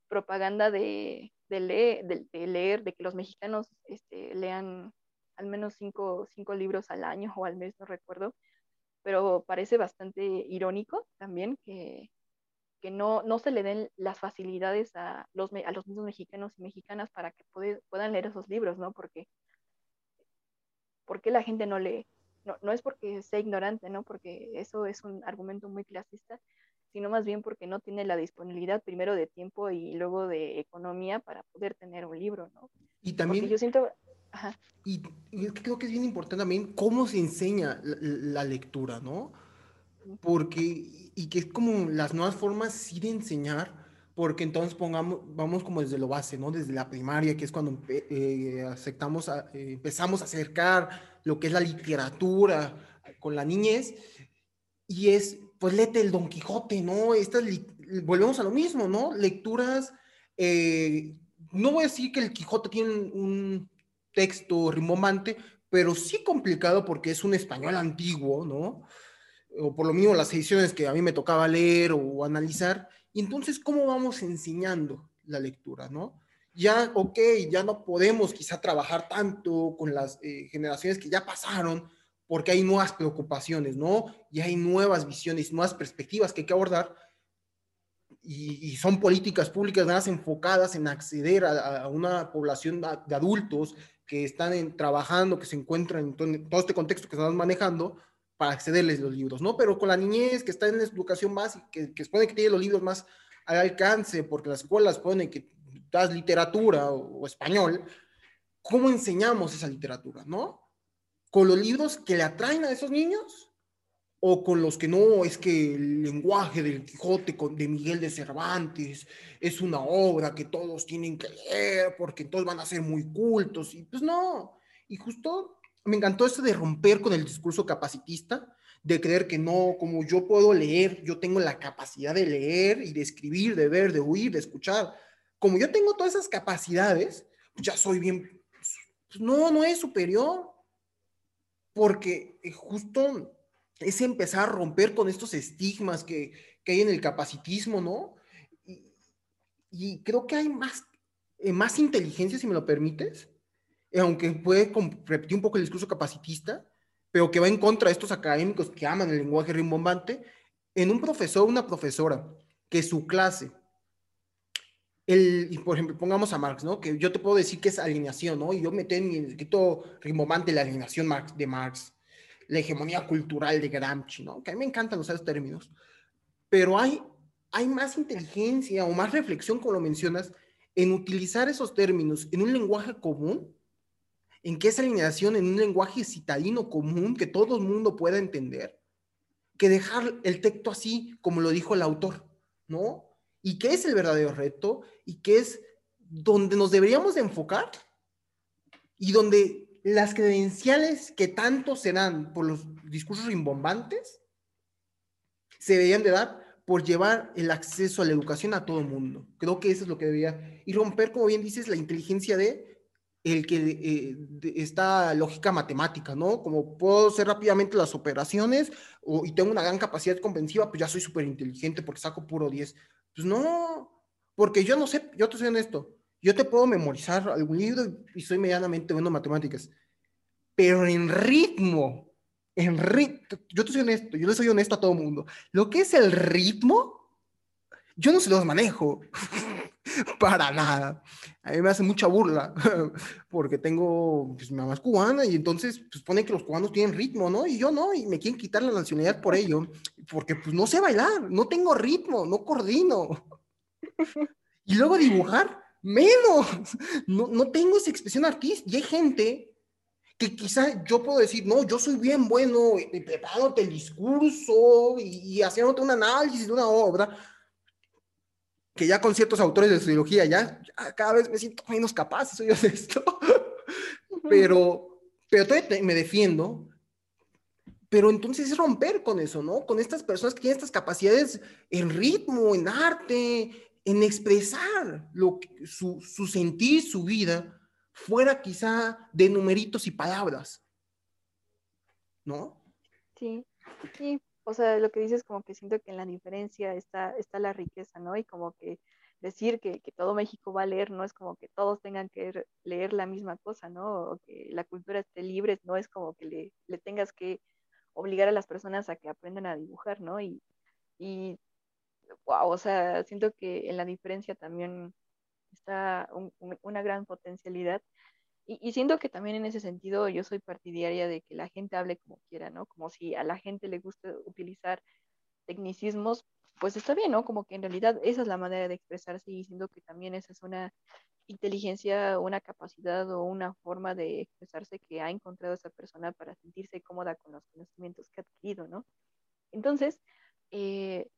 propaganda de, de, leer, de, que los mexicanos este, lean al menos cinco, cinco, libros al año o al mes, no recuerdo, pero parece bastante irónico también que, que no, no, se le den las facilidades a los, a los mismos mexicanos y mexicanas para que puedan leer esos libros, ¿no? Porque, porque la gente no lee. No, no es porque sea ignorante, ¿no? Porque eso es un argumento muy clasista, sino más bien porque no tiene la disponibilidad primero de tiempo y luego de economía para poder tener un libro, ¿no? Y también... yo siento... Y, creo que es bien importante también cómo se enseña la, lectura, ¿no? Porque, y que es como las nuevas formas de enseñar, porque entonces pongamos, vamos como desde lo base, ¿no? Desde la primaria, que es cuando eh, aceptamos a, eh, empezamos a acercar lo que es la literatura con la niñez, y es pues léete el Don Quijote, ¿no? Estas, volvemos a lo mismo, ¿no? Lecturas, eh, no voy a decir que el Quijote tiene un, texto rimbombante, pero sí complicado porque es un español antiguo, ¿no? O por lo mismo las ediciones que a mí me tocaba leer o analizar. Y entonces, ¿cómo vamos enseñando la lectura, ¿no? Ya, ok, ya no podemos quizá trabajar tanto con las eh, generaciones que ya pasaron, porque hay nuevas preocupaciones, ¿no? Y hay nuevas visiones, nuevas perspectivas que hay que abordar. Y, son políticas públicas más enfocadas en acceder a, una población de adultos que están trabajando, que se encuentran en todo, este contexto que estamos manejando para accederles los libros, ¿no? Pero con la niñez que está en la educación básica, que, que supone que tiene los libros más al alcance, porque las escuelas ponen que das literatura o, o español, ¿cómo enseñamos esa literatura, no? Con los libros que le atraen a esos niños o con los que no, es que el lenguaje del Quijote de Miguel de Cervantes es una obra que todos tienen que leer porque todos van a ser muy cultos. Y pues no. Y justo me encantó esto de romper con el discurso capacitista, de creer que no, como yo puedo leer, yo tengo la capacidad de leer y de escribir, de ver, de oír, de escuchar. Como yo tengo todas esas capacidades, pues ya soy bien. Pues no, no es superior. Porque eh, justo es empezar a romper con estos estigmas que, que hay en el capacitismo, ¿no? Y, creo que hay más, eh, más inteligencia, si me lo permites, eh, aunque puede repetir un poco el discurso capacitista, pero que va en contra de estos académicos que aman el lenguaje rimbombante, en un profesor, una profesora, que su clase, el, y por ejemplo, pongamos a Marx, ¿no? Que yo te puedo decir que es alineación, ¿no? Y yo meto en mi escrito rimbombante la alineación Marx, de Marx, la hegemonía cultural de Gramsci, ¿no? Que a mí me encantan esos términos. Pero hay, hay más inteligencia o más reflexión, como lo mencionas, en utilizar esos términos en un lenguaje común en que esa alineación en un lenguaje citadino común que todo el mundo pueda entender, que dejar el texto así como lo dijo el autor, ¿no? Y que es el verdadero reto y que es donde nos deberíamos de enfocar y donde las credenciales que tanto se dan por los discursos rimbombantes se deberían de dar por llevar el acceso a la educación a todo el mundo. Creo que eso es lo que debería. Y romper, como bien dices, la inteligencia de el que eh, esta lógica matemática, ¿no? Como puedo hacer rápidamente las operaciones o, y tengo una gran capacidad conventiva, pues ya soy súper inteligente porque saco puro 10. Pues no, porque yo no sé, yo te soy honesto, yo te puedo memorizar algún libro y soy medianamente bueno en matemáticas, pero en ritmo, en ritmo, yo te soy honesto, yo le soy honesto a todo mundo. Lo que es el ritmo, yo no se los manejo. para nada. A mí me hace mucha burla porque tengo, pues mi mamá es cubana y entonces pues pone que los cubanos tienen ritmo, ¿no? Y yo no, y me quieren quitar la nacionalidad por ello, porque pues no sé bailar, no tengo ritmo, no coordino. Y luego dibujar, menos, no, no tengo esa expresión artística. Y hay gente que quizá yo puedo decir, no, yo soy bien bueno preparándote el discurso y, y haciéndote un análisis de una obra, que ya con ciertos autores de sociología ya, cada vez me siento menos capaz, soy honesto, pero, pero todavía me defiendo, pero entonces es romper con eso, ¿no? Con estas personas que tienen estas capacidades en ritmo, en arte, en expresar lo su, su sentir, su vida, fuera quizá de numeritos y palabras, ¿no? Sí, sí, o sea, lo que dices como que siento que en la diferencia está, está la riqueza, ¿no? Y como que decir que, que, todo México va a leer no es como que todos tengan que leer la misma cosa, ¿no? O que la cultura esté libre, no es como que le, le tengas que obligar a las personas a que aprendan a dibujar, ¿no? Y, y wow, o sea, siento que en la diferencia también está una gran potencialidad y, siento que también en ese sentido yo soy partidaria de que la gente hable como quiera, ¿no? Como si a la gente le gusta utilizar tecnicismos, pues está bien, ¿no? Como que en realidad esa es la manera de expresarse y siento que también esa es una inteligencia, una capacidad o una forma de expresarse que ha encontrado esa persona para sentirse cómoda con los conocimientos que ha adquirido, ¿no? Entonces, eh,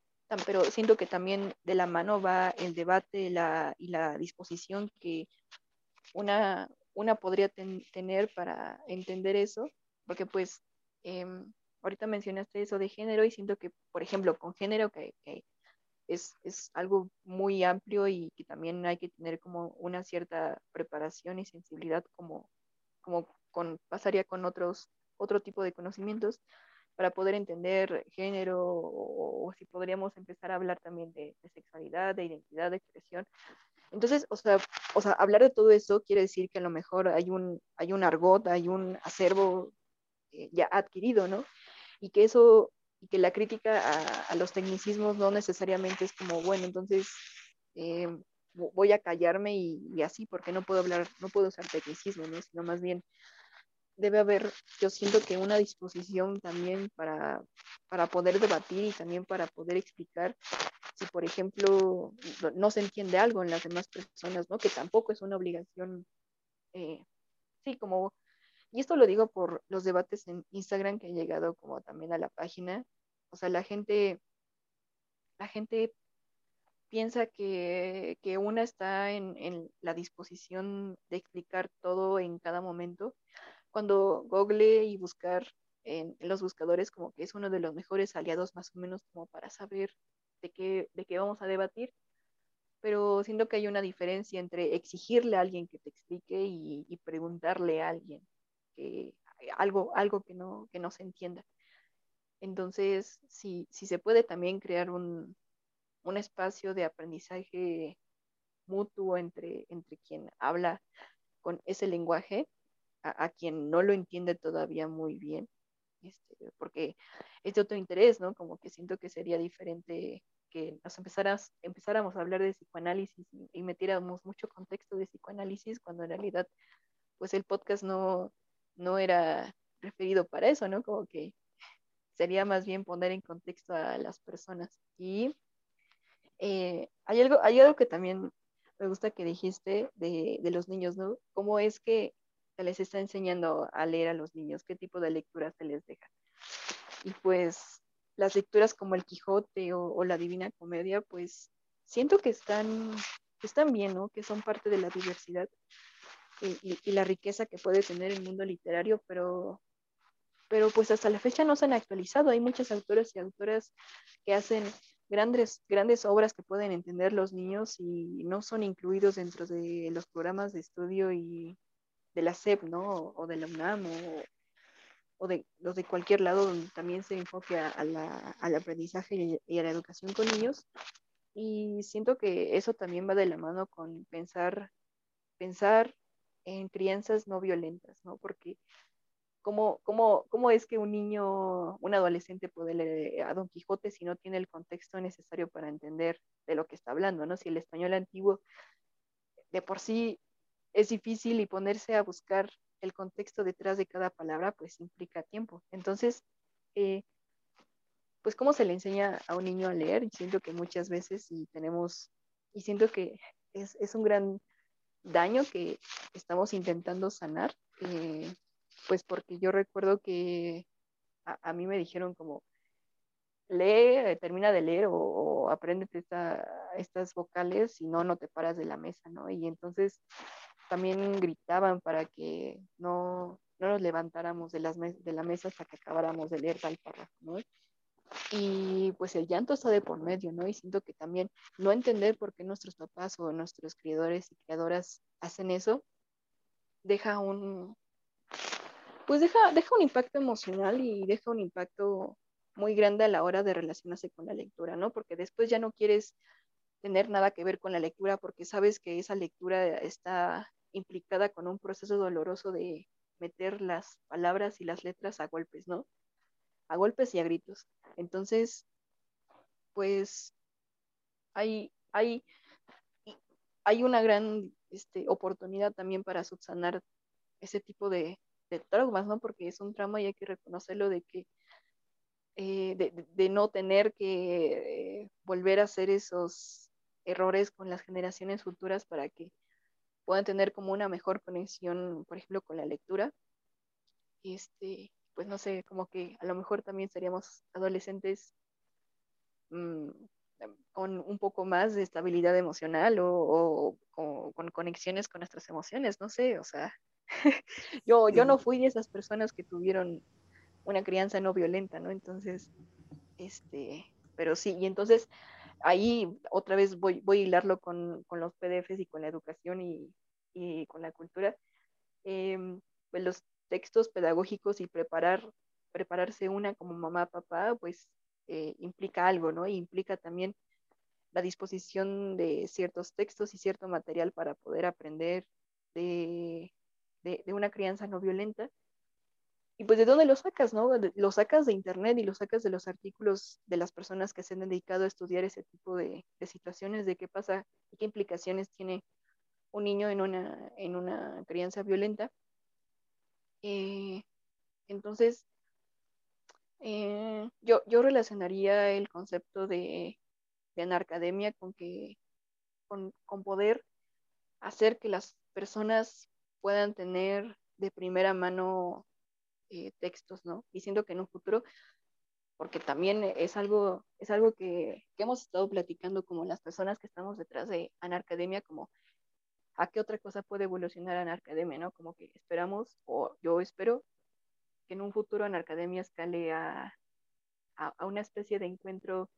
pero siento que también de la mano va el debate la, y la disposición que una, una podría tener para entender eso, porque pues em, ahorita mencionaste eso de género y siento que, por ejemplo, con género, que, es, algo muy amplio y que también hay que tener como una cierta preparación y sensibilidad como, como con, pasaría con otros, otro tipo de conocimientos para poder entender género o, si podríamos empezar a hablar también de, de, sexualidad, de identidad, de expresión, entonces, o sea, o sea, hablar de todo eso quiere decir que a lo mejor hay un, hay un argot, hay un acervo eh, ya adquirido, ¿no? Y que eso, y que la crítica a, los tecnicismos no necesariamente es como, bueno, entonces eh, voy a callarme y, así, porque no puedo hablar, no puedo usar tecnicismo, ¿no? Sino más bien debe haber, yo siento que una disposición también para, para poder debatir y también para poder explicar si, por ejemplo, no se entiende algo en las demás personas, ¿no? Que tampoco es una obligación, eh, sí, como, y esto lo digo por los debates en Instagram que han llegado como también a la página, O sea, la gente, la gente piensa que, una está en, la disposición de explicar todo en cada momento, cuando Google y buscar en, los buscadores como que es uno de los mejores aliados más o menos como para saber de qué, de qué vamos a debatir, pero siento que hay una diferencia entre exigirle a alguien que te explique y, preguntarle a alguien que, algo, algo que, no, que no se entienda. Entonces, si, si se puede también crear un, un espacio de aprendizaje mutuo entre, entre quien habla con ese lenguaje a, quien no lo entiende todavía muy bien, este, porque es de otro interés, ¿no? Como que siento que sería diferente que nos empezaras, empezáramos a hablar de psicoanálisis y, metiéramos mucho contexto de psicoanálisis cuando en realidad pues el podcast no, no era referido para eso, ¿no? Como que sería más bien poner en contexto a las personas. Y eh, hay, algo, hay algo que también me gusta que dijiste de, de, los niños, ¿no? ¿Cómo es que se les está enseñando a leer a los niños? ¿Qué tipo de lectura se les deja? Y pues las lecturas como el Quijote o, la Divina Comedia, pues siento que están, están bien, ¿no? Que son parte de la diversidad y, y, la riqueza que puede tener el mundo literario, pero, pero pues hasta la fecha no se han actualizado. Hay muchas autoras y autoras que hacen grandes, grandes obras que pueden entender los niños y no son incluidos dentro de los programas de estudio y de la SEP, ¿no? O, de la UNAM o, de los de cualquier lado donde también se enfoque a, la, al aprendizaje y a la educación con niños. Y siento que eso también va de la mano con pensar, pensar en crianzas no violentas, ¿no? Porque ¿Cómo, cómo, cómo es que un niño, un adolescente puede leer a Don Quijote si no tiene el contexto necesario para entender de lo que está hablando, ¿no? Si el español antiguo de por sí es difícil y ponerse a buscar el contexto detrás de cada palabra, pues implica tiempo. Entonces, eh, pues cómo se le enseña a un niño a leer, siento que muchas veces y tenemos, y siento que es, es un gran daño que estamos intentando sanar. Eh, pues porque yo recuerdo que a, mí me dijeron como, lee, termina de leer o, o apréndete estas vocales y no, no te paras de la mesa, ¿no? Y entonces también gritaban para que no, no nos levantáramos de, las de la mesa hasta que acabáramos de leer tal párrafo, ¿no? Y pues el llanto está de por medio, ¿no? Y siento que también no entender por qué nuestros papás o nuestros criadores y criadoras hacen eso, deja un, pues deja, deja un impacto emocional y deja un impacto muy grande a la hora de relacionarse con la lectura, ¿no? Porque después ya no quieres tener nada que ver con la lectura porque sabes que esa lectura está implicada con un proceso doloroso de meter las palabras y las letras a golpes, ¿no? A golpes y a gritos. Entonces, pues hay, hay, hay una gran este, oportunidad también para subsanar ese tipo de, de traumas, ¿no? Porque es un trauma y hay que reconocerlo de que, eh, de, no tener que eh, volver a hacer esos errores con las generaciones futuras para que puedan tener como una mejor conexión, por ejemplo, con la lectura. Este, pues no sé, como que a lo mejor también seríamos adolescentes mm, con un poco más de estabilidad emocional o, o, con conexiones con nuestras emociones, no sé, o sea, yo, yo no fui de esas personas que tuvieron una crianza no violenta, ¿no? Entonces, este, pero sí, y entonces ahí otra vez voy, voy a hilarlo con, los PDFs y con la educación y, con la cultura. Em, pues los textos pedagógicos y preparar, prepararse una como mamá, papá, pues eh, implica algo, ¿no? implica también la disposición de ciertos textos y cierto material para poder aprender de, de, una crianza no violenta. Y pues de dónde lo sacas, ¿no? Lo sacas de internet y lo sacas de los artículos de las personas que se han dedicado a estudiar ese tipo de, situaciones, de qué pasa y qué implicaciones tiene un niño en una, en una crianza violenta. Eh, entonces, eh, yo, yo relacionaría el concepto de, de anarcademia con que con, con, poder hacer que las personas puedan tener de primera mano eh, textos, ¿no? Diciendo que en un futuro porque también es algo, es algo que, que hemos estado platicando como las personas que estamos detrás de Anarcademia, como a qué otra cosa puede evolucionar Anarcademia, ¿no? Como que esperamos, o yo espero, que en un futuro Anarcademia escale a, a, a una especie de encuentro,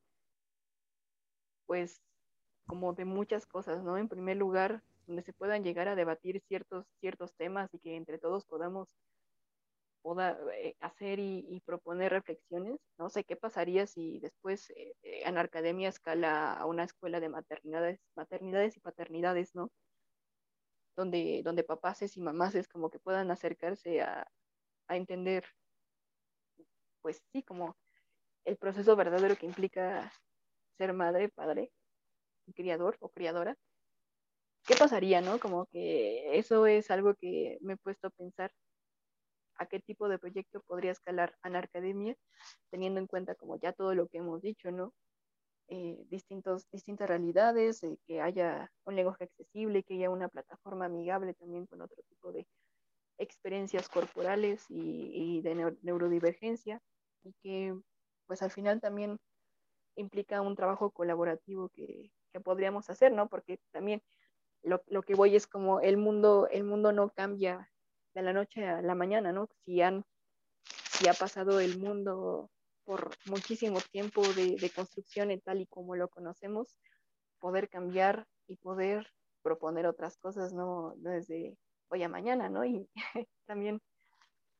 pues, como de muchas cosas, ¿no? En primer lugar, donde se puedan llegar a debatir ciertos, ciertos temas y que entre todos podamos poda, eh, hacer y, proponer reflexiones. No sé qué pasaría si después eh, eh, Anarcademia escala a una escuela de maternidades, maternidades y paternidades, ¿no? Donde, donde papaces y mamases como que puedan acercarse a, a entender, pues sí, como el proceso verdadero que implica ser madre, padre, criador o criadora. ¿Qué pasaría, no? Como que eso es algo que me he puesto a pensar a qué tipo de proyecto podría escalar Anarcademia, teniendo en cuenta como ya todo lo que hemos dicho, ¿no? Eh, distintos, distintas realidades, eh, que haya un lenguaje accesible, que haya una plataforma amigable también con otro tipo de experiencias corporales y, y de neuro, neurodivergencia, y que pues al final también implica un trabajo colaborativo que, que podríamos hacer, ¿no? Porque también lo, lo, que voy es como el mundo, el mundo no cambia de la noche a la mañana, ¿no? Si, han, si ha pasado el mundo por muchísimo tiempo de, construcción tal y como lo conocemos, poder cambiar y poder proponer otras cosas, no, no desde hoy a mañana, ¿no? Y también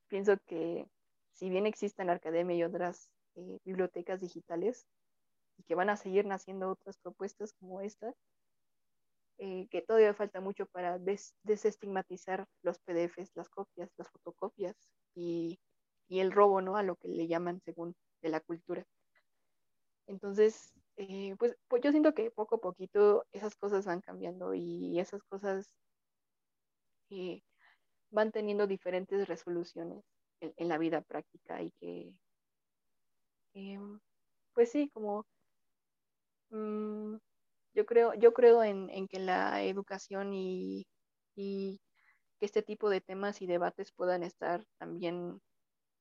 pienso que si bien existen la academia y otras eh, bibliotecas digitales, y que van a seguir naciendo otras propuestas como esta, eh, que todavía falta mucho para des desestigmatizar los PDFs, las copias, las fotocopias y, y, el robo, ¿no? A lo que le llaman según de la cultura. Entonces, eh, pues, pues, yo siento que poco a poquito esas cosas van cambiando y esas cosas eh, van teniendo diferentes resoluciones en, en, la vida práctica y que, eh, pues sí, como mmm, yo creo, yo creo en, en que la educación y, y, que este tipo de temas y debates puedan estar también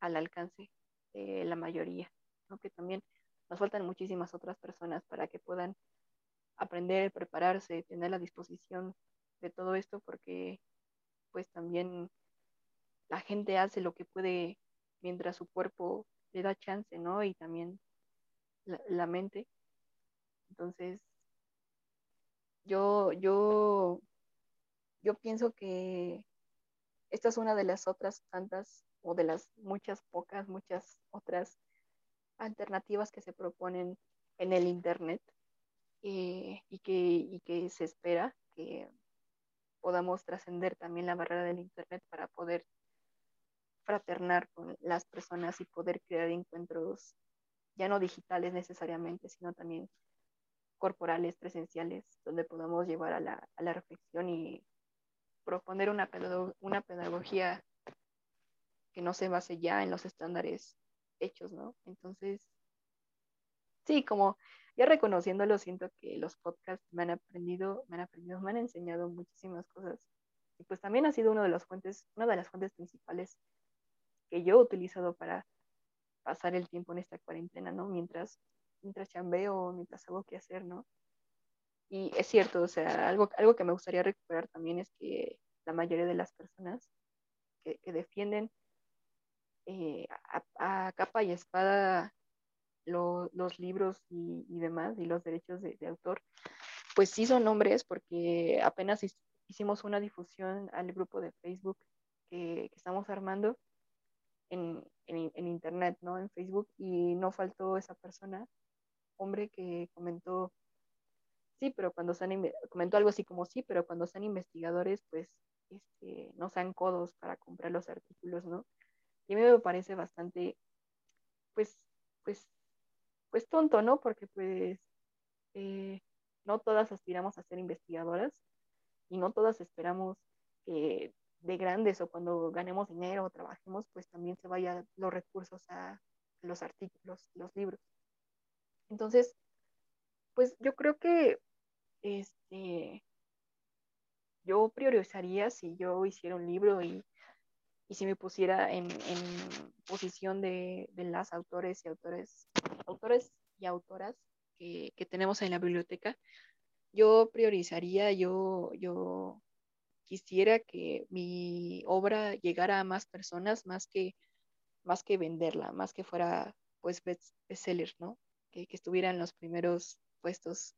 al alcance de la mayoría, ¿no? que también nos faltan muchísimas otras personas para que puedan aprender, prepararse, tener la disposición de todo esto, porque pues también la gente hace lo que puede mientras su cuerpo le da chance, ¿no? Y también la, la mente. Entonces, yo, yo, yo pienso que esta es una de las otras tantas o de las muchas pocas, muchas otras alternativas que se proponen en el Internet eh, y, que, y que se espera que podamos trascender también la barrera del Internet para poder fraternar con las personas y poder crear encuentros ya no digitales necesariamente, sino también corporales, presenciales, donde podamos llevar a la, reflexión y proponer una, una pedagogía que no se base ya en los estándares hechos, ¿no? Entonces, sí, como ya reconociéndolo, siento que los podcasts me han aprendido, me han aprendido, me han enseñado muchísimas cosas. Y pues también ha sido una de las fuentes, una de las fuentes principales que yo he utilizado para pasar el tiempo en esta cuarentena, ¿no? Mientras mientras chambeo, mientras hago qué hacer, ¿no? Y es cierto, o sea, algo, algo que me gustaría recuperar también es que la mayoría de las personas que, defienden eh, a, capa y espada lo, los libros y, demás y los derechos de, autor, pues sí son hombres porque apenas hicimos una difusión al grupo de Facebook que, estamos armando en, en, internet, ¿no? En Facebook y no faltó esa persona hombre que comentó, sí, pero cuando sean, comentó algo así como sí, pero cuando sean investigadores, pues este, no sean codos para comprar los artículos, ¿no? Y a mí me parece bastante, pues, pues, pues tonto, ¿no? Porque pues eh, no todas aspiramos a ser investigadoras y no todas esperamos que de grandes o cuando ganemos dinero o trabajemos, pues también se vayan los recursos a los artículos, los libros. Entonces, pues yo creo que este, yo priorizaría si yo hiciera un libro y y si me pusiera en, posición de, las autores y autores, autores y autoras que, tenemos en la biblioteca, yo priorizaría, yo, yo quisiera que mi obra llegara a más personas, más que, más que venderla, más que fuera pues bestseller, ¿no? Que, que estuviera en los primeros puestos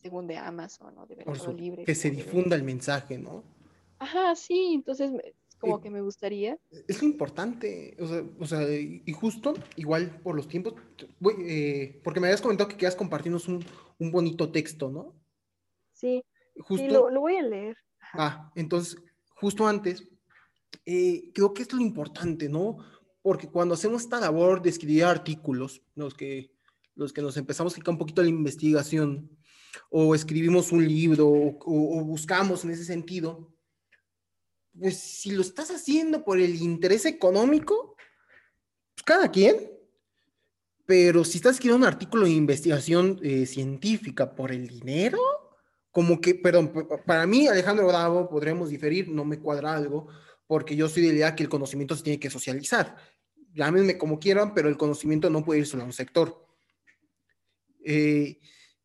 según de Amazon o de Mercado Libre. Que se difunda el mensaje, ¿no? Ajá, sí, entonces como que me gustaría. Es lo importante, o sea, y justo, igual por los tiempos, eh, porque me habías comentado que querías compartirnos un, un bonito texto, ¿no? Sí, justo, lo, voy a leer. Ah, entonces, justo antes, eh, creo que es lo importante, ¿no? Porque cuando hacemos esta labor de escribir artículos, los que, los que nos empezamos a dedicar un poquito a la investigación, o escribimos un libro, o buscamos en ese sentido, pues si lo estás haciendo por el interés económico, pues cada quien. Pero si estás escribiendo un artículo de investigación eh, científica por el dinero, como que, perdón, para mí, Alejandro Bravo, podremos diferir, no me cuadra algo, porque yo soy de la idea que el conocimiento se tiene que socializar. Llámenme como quieran, pero el conocimiento no puede ir solo a un sector. Eh,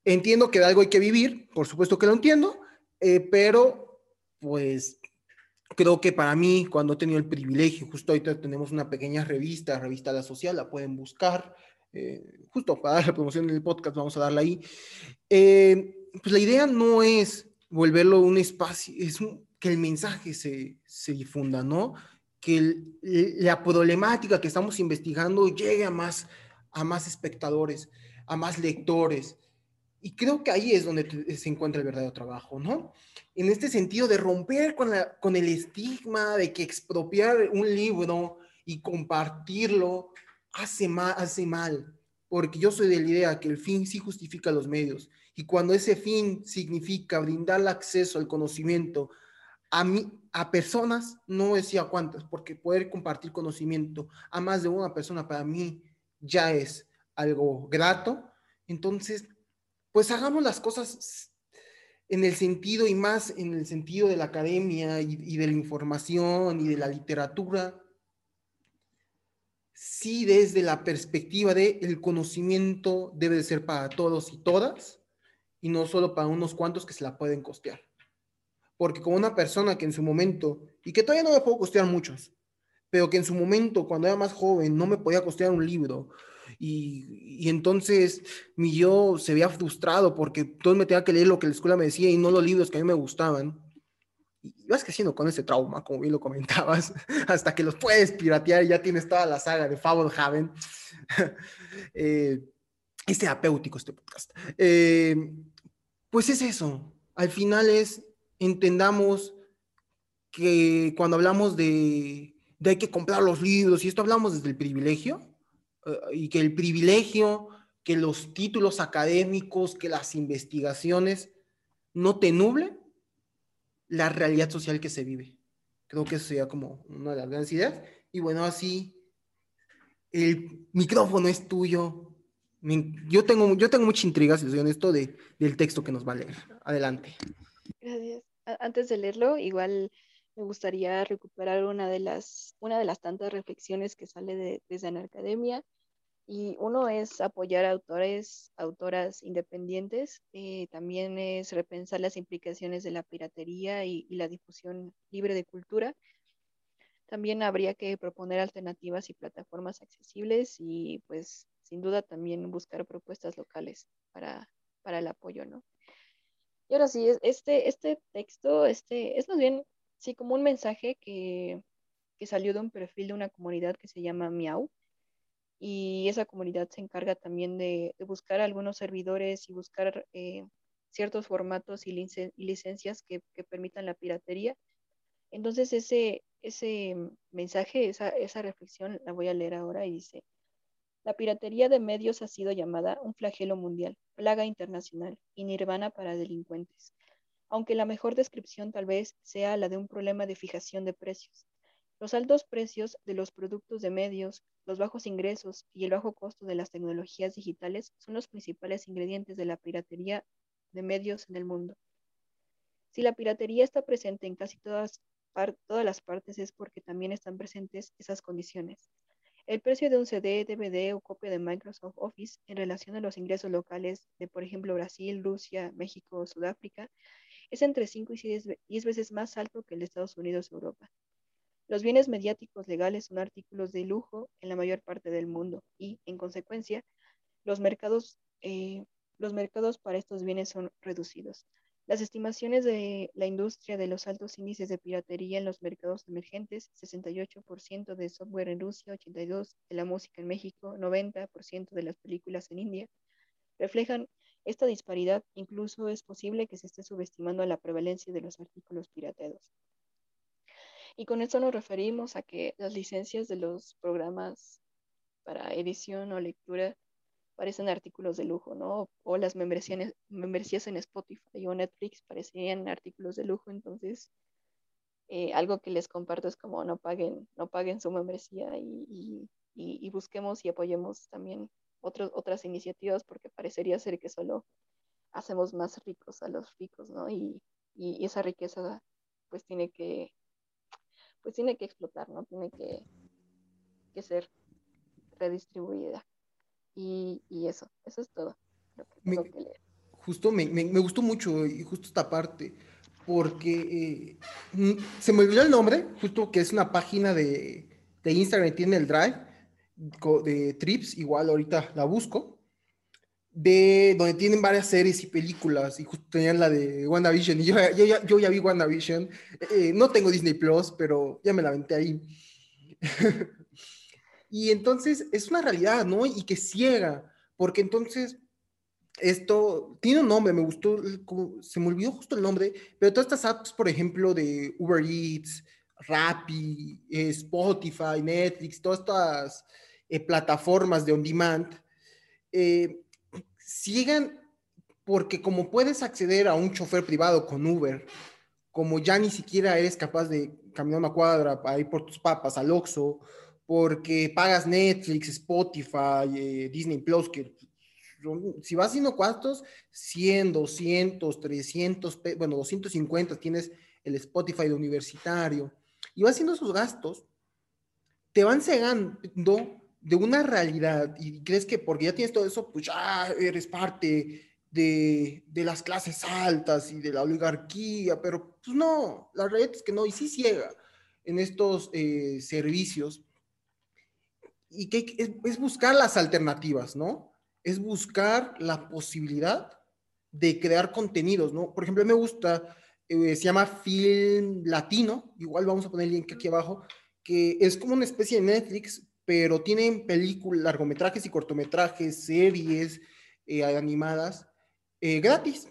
entiendo que de algo hay que vivir, por supuesto que lo entiendo, eh, pero pues creo que para mí, cuando he tenido el privilegio, justo ahorita tenemos una pequeña revista, revista La Social, la pueden buscar, eh, justo para dar la promoción del podcast, vamos a darla ahí. Pues la idea no es volverlo un espacio, es que el mensaje se, se difunda, ¿no? Que la problemática que estamos investigando llegue a más, a más espectadores, a más lectores. Y creo que ahí es donde se encuentra el verdadero trabajo, ¿no? en este sentido de romper con, el estigma de que expropiar un libro y compartirlo hace mal, hace mal, porque yo soy de la idea que el fin sí justifica los medios, y cuando ese fin significa brindar acceso al conocimiento a, mí, a personas, no decía cuántas, porque poder compartir conocimiento a más de una persona para mí ya es algo grato, entonces, pues hagamos las cosas en el sentido y más en el sentido de la academia y, de la información y de la literatura, sí desde la perspectiva de el conocimiento debe de ser para todos y todas y no solo para unos cuantos que se la pueden costear. Porque como una persona que en su momento, y que todavía no me puedo costear muchos, pero que en su momento, cuando era más joven, no me podía costear un libro, y, entonces mi yo se veía frustrado porque todo me tenía que leer lo que la escuela me decía y no los libros que a mí me gustaban. Y vas creciendo con ese trauma, como bien lo comentabas, hasta que los puedes piratear y ya tienes toda la saga de Fablehaven. eh, es terapéutico este podcast. Eh, pues es eso. Al final es, entendamos que cuando hablamos de, de hay que comprar los libros, y esto hablamos desde el privilegio, y que el privilegio, que los títulos académicos, que las investigaciones no te nublen la realidad social que se vive. Creo que eso sería como una de las grandes ideas. Y bueno, así el micrófono es tuyo. Yo tengo, yo tengo mucha intriga, si soy honesto, de, del texto que nos va a leer. Adelante. Gracias. Antes de leerlo, igual me gustaría recuperar una de las, una de las tantas reflexiones que sale de, desde la academia. Y uno es apoyar a autores, autoras independientes, eh, también es repensar las implicaciones de la piratería y, la difusión libre de cultura. También habría que proponer alternativas y plataformas accesibles y pues sin duda también buscar propuestas locales para, para el apoyo, ¿no? Y ahora sí, este, este texto este, es más bien Sí, como un mensaje que, salió de un perfil de una comunidad que se llama Miau. Y esa comunidad se encarga también de, buscar algunos servidores y buscar eh, ciertos formatos y, licencias que, permitan la piratería. Entonces ese, ese mensaje, esa, esa reflexión la voy a leer ahora y dice, la piratería de medios ha sido llamada un flagelo mundial, plaga internacional y nirvana para delincuentes aunque la mejor descripción tal vez sea la de un problema de fijación de precios. Los altos precios de los productos de medios, los bajos ingresos y el bajo costo de las tecnologías digitales son los principales ingredientes de la piratería de medios en el mundo. Si la piratería está presente en casi todas las partes es porque también están presentes esas condiciones. El precio de un CD, DVD o copia de Microsoft Office en relación a los ingresos locales de, por ejemplo, Brasil, Rusia, México o Sudáfrica es entre 5 y 10 veces más alto que el de Estados Unidos o Europa. Los bienes mediáticos legales son artículos de lujo en la mayor parte del mundo y, en consecuencia, los mercados, eh, los mercados para estos bienes son reducidos. Las estimaciones de la industria de los altos índices de piratería en los mercados emergentes, 68% de software en Rusia, 82% de la música en México, 90% de las películas en India, reflejan esta disparidad. Incluso es posible que se esté subestimando la prevalencia de los artículos pirateados. Y con esto nos referimos a que las licencias de los programas para edición o lectura parecen artículos de lujo, ¿no? O las membresías, membresías en Spotify o Netflix parecían artículos de lujo, entonces eh, algo que les comparto es como no paguen, no paguen su membresía y, busquemos y apoyemos también otras iniciativas porque parecería ser que solo hacemos más ricos a los ricos, ¿no? Y, esa riqueza pues tiene que pues tiene que explotar, ¿no? Tiene que, que ser redistribuida. Y, eso, eso es todo Justo me, me, gustó mucho y justo esta parte, porque eh, mm, se me olvidó el nombre, justo que es una página de, de Instagram, tiene el Drive de Trips, igual ahorita la busco, de donde tienen varias series y películas, y justo tenían la de WandaVision, y yo, yo, yo ya vi WandaVision, eh, no tengo Disney Plus, pero ya me la aventé ahí. Y entonces es una realidad, ¿no? Y que ciega, porque entonces esto tiene un nombre, me gustó, se me olvidó justo el nombre, pero todas estas apps, por ejemplo, de Uber Eats, Rappi, eh, Spotify, Netflix, todas estas eh, plataformas de on demand, eh, ciegan porque como puedes acceder a un chofer privado con Uber, como ya ni siquiera eres capaz de caminar una cuadra para ir por tus papas al Oxxo, porque pagas Netflix, Spotify, eh, Disney Plus, que si vas haciendo cuántos, 100, 200, 300, bueno, 250 tienes el Spotify de universitario, y vas haciendo esos gastos, te van cegando de una realidad y crees que porque ya tienes todo eso, pues ya eres parte de, de, las clases altas y de la oligarquía, pero pues no, la realidad es que no, y sí ciega en estos eh, servicios y que es, buscar las alternativas, ¿no? Es buscar la posibilidad de crear contenidos, ¿no? Por ejemplo, me gusta, eh, se llama Film Latino, igual vamos a poner el link aquí abajo, que es como una especie de Netflix, pero tienen películas, largometrajes y cortometrajes, series eh, animadas eh, gratis,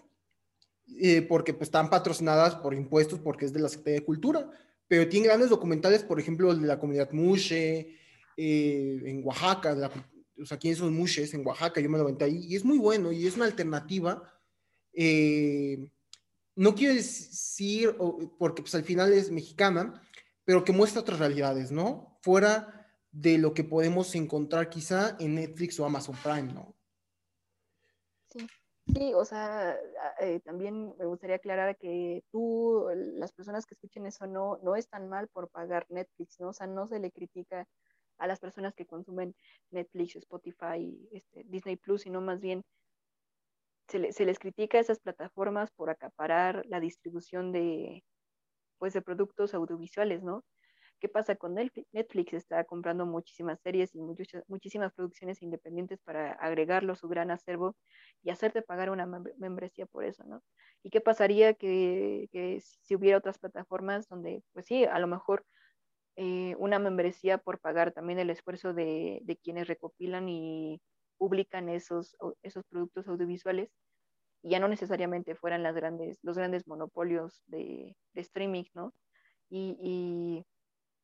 porque pues, están patrocinadas por impuestos porque es de la Secretaría de Cultura, pero tienen grandes documentales, por ejemplo, de la comunidad Mushe, en Oaxaca, o sea, aquí en esos mushes, en Oaxaca, yo me lo aventé ahí, y es muy bueno, y es una alternativa. Eh, no quiero decir, porque pues al final es mexicana, pero que muestra otras realidades, ¿no? Fuera de lo que podemos encontrar quizá en Netflix o Amazon Prime, ¿no? Sí, sí o sea, eh, también me gustaría aclarar que tú, las personas que escuchen eso, no, no están mal por pagar Netflix, ¿no? O sea, no se le critica a las personas que consumen Netflix, Spotify, este, Disney Plus, sino más bien se, les critica a esas plataformas por acaparar la distribución de, pues, de productos audiovisuales, ¿no? ¿Qué pasa con Netflix? Netflix está comprando muchísimas series y muchas, muchísimas producciones independientes para agregarlo a su gran acervo y hacerte pagar una membresía por eso, ¿no? ¿Y qué pasaría que, que, si hubiera otras plataformas donde, pues sí, a lo mejor eh, una membresía por pagar también el esfuerzo de, quienes recopilan y publican esos, esos productos audiovisuales y ya no necesariamente fueran las grandes, los grandes monopolios de, streaming, ¿no? Y,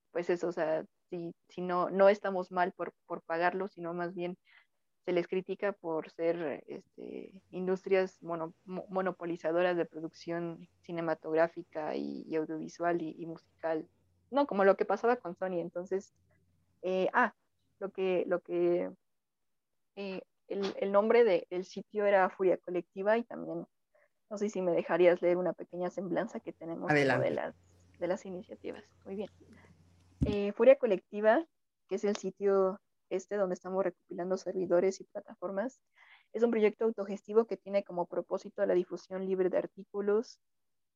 pues eso, o sea, si, si no, no estamos mal por, por pagarlo, sino más bien se les critica por ser este, industrias monopolizadoras de producción cinematográfica y, audiovisual y, musical no, como lo que pasaba con Sony. Entonces, eh, ah, lo que, lo que, eh, el, nombre del sitio era Furia Colectiva y también, no sé si me dejarías leer una pequeña semblanza que tenemos de las, de las iniciativas. Muy bien. Eh, Furia Colectiva, que es el sitio este donde estamos recopilando servidores y plataformas, es un proyecto autogestivo que tiene como propósito la difusión libre de artículos,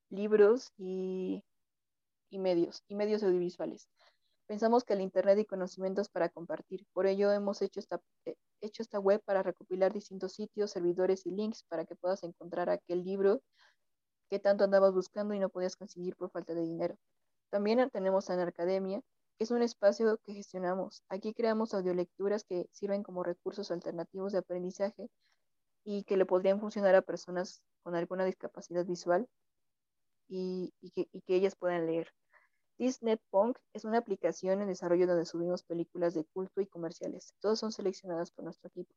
libros y, y medios, y medios audiovisuales. Pensamos que el Internet y conocimientos para compartir. Por ello hemos hecho esta, eh, hecho esta web para recopilar distintos sitios, servidores y links para que puedas encontrar aquel libro que tanto andabas buscando y no podías conseguir por falta de dinero. También tenemos Anarcademia, que es un espacio que gestionamos. Aquí creamos audiolecturas que sirven como recursos alternativos de aprendizaje y que le podrían funcionar a personas con alguna discapacidad visual y, que, y que ellas puedan leer. Punk es una aplicación en desarrollo donde subimos películas de culto y comerciales. Todos son seleccionados por nuestro equipo.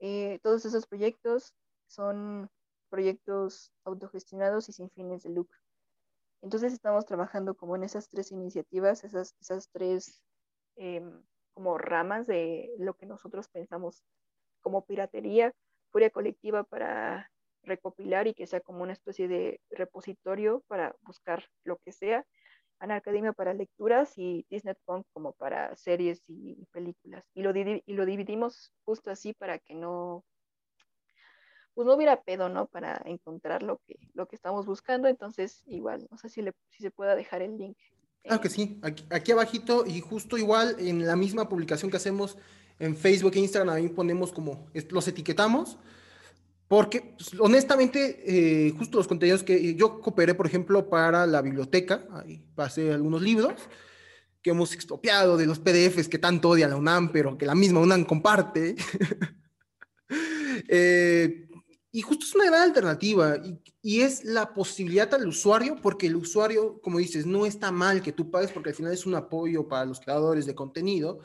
Eh, todos esos proyectos son proyectos autogestionados y sin fines de lucro. Entonces estamos trabajando como en esas tres iniciativas, esas, esas tres em, como ramas de lo que nosotros pensamos como piratería, furia colectiva para recopilar y que sea como una especie de repositorio para buscar lo que sea, Anarcademia para lecturas y Disney Punk como para series y películas. Y lo, y lo dividimos justo así para que no, pues no hubiera pedo, ¿no? Para encontrar lo que, lo que estamos buscando. Entonces, igual, no sé si, le, si se pueda dejar el link. Claro que sí, aquí, aquí abajito y justo igual en la misma publicación que hacemos en Facebook e Instagram, ahí ponemos como, los etiquetamos porque, pues, honestamente, eh, justo los contenidos que yo cooperé, por ejemplo, para la biblioteca, ahí pasé algunos libros que hemos expropiado de los PDFs que tanto odia la UNAM, pero que la misma UNAM comparte. Eh, y justo es una gran alternativa y, y, es la posibilidad al usuario, porque el usuario, como dices, no está mal que tú pagues porque al final es un apoyo para los creadores de contenido.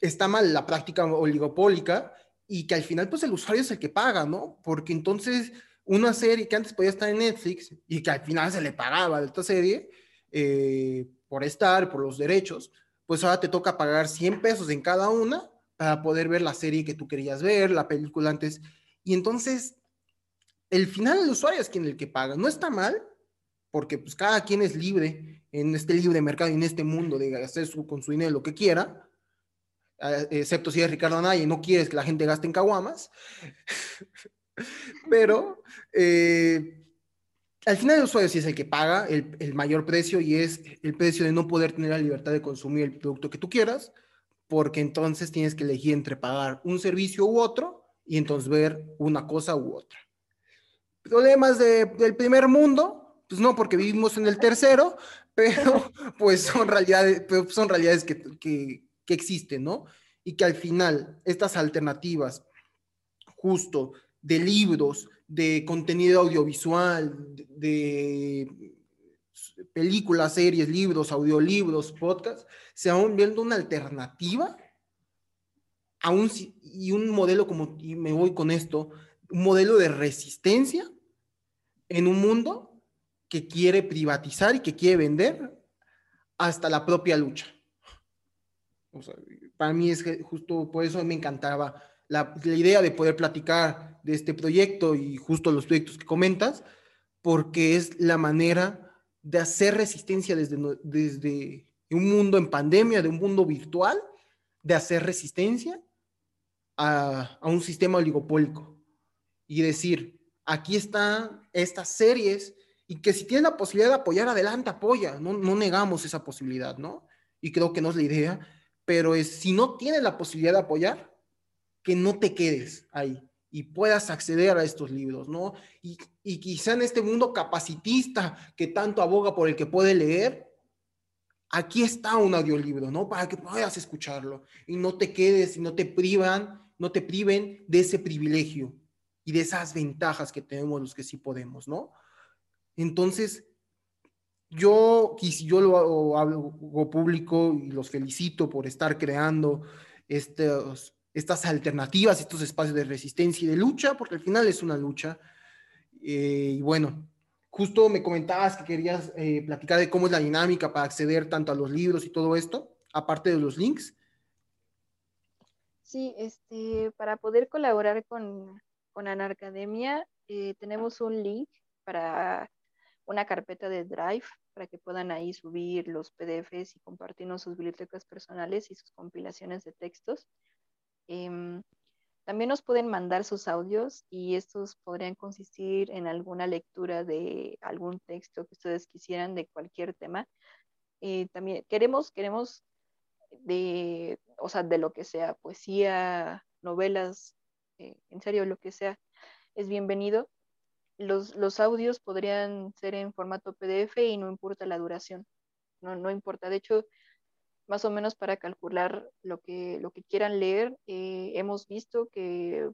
Está mal la práctica oligopólica y que al final pues el usuario es el que paga, ¿no? Porque entonces una serie que antes podía estar en Netflix y que al final se le pagaba de esta serie eh, por estar, por los derechos, pues ahora te toca pagar 100 pesos en cada una para poder ver la serie que tú querías ver, la película antes. Y entonces, el final el usuario es quien el que paga. No está mal, porque pues cada quien es libre en este libre mercado y en este mundo de hacer su, con su dinero lo que quiera, excepto si es Ricardo Anaya y no quieres que la gente gaste en caguamas. Pero eh, al final el usuario sí es el que paga el, mayor precio y es el precio de no poder tener la libertad de consumir el producto que tú quieras, porque entonces tienes que elegir entre pagar un servicio u otro y entonces ver una cosa u otra. Problemas de, del primer mundo, pues no, porque vivimos en el tercero, pero pues son realidades, son realidades que, que existen, ¿no? Y que al final estas alternativas, justo de libros, de contenido audiovisual, de, películas, series, libros, audiolibros, podcasts, se van viendo una alternativa a un, y un modelo como, y me voy con esto, un modelo de resistencia en un mundo que quiere privatizar y que quiere vender hasta la propia lucha para mí es justo por eso me encantaba la, idea de poder platicar de este proyecto y justo los proyectos que comentas, porque es la manera de hacer resistencia desde, desde un mundo en pandemia, de un mundo virtual, de hacer resistencia a, a un sistema oligopólico y decir, aquí están estas series y que si tienes la posibilidad de apoyar, adelante, apoya, no, no negamos esa posibilidad, ¿no? Y creo que no es la idea, pero es, si no tienes la posibilidad de apoyar, que no te quedes ahí y puedas acceder a estos libros, ¿no? Y, y quizá en este mundo capacitista que tanto aboga por el que puede leer, aquí está un audiolibro, ¿no? Para que puedas escucharlo y no te quedes y no te privan, no te priven de ese privilegio y de esas ventajas que tenemos los que sí podemos, ¿no? Entonces, yo, yo lo hago, público y los felicito por estar creando estas alternativas, estos espacios de resistencia y de lucha, porque al final es una lucha. Eh, y bueno, justo me comentabas que querías eh, platicar de cómo es la dinámica para acceder tanto a los libros y todo esto, aparte de los links. Sí, este, para poder colaborar con, con Anarcademia, eh, tenemos un link para una carpeta de Drive para que puedan ahí subir los PDFs y compartirnos sus bibliotecas personales y sus compilaciones de textos. Em, también nos pueden mandar sus audios y estos podrían consistir en alguna lectura de algún texto que ustedes quisieran de cualquier tema. Eh, también queremos, queremos de, o sea, de lo que sea, poesía, novelas, eh, en serio, lo que sea, es bienvenido. Los, los audios podrían ser en formato PDF y no importa la duración, no, no importa. De hecho, más o menos para calcular lo que, lo que quieran leer. Eh, hemos visto que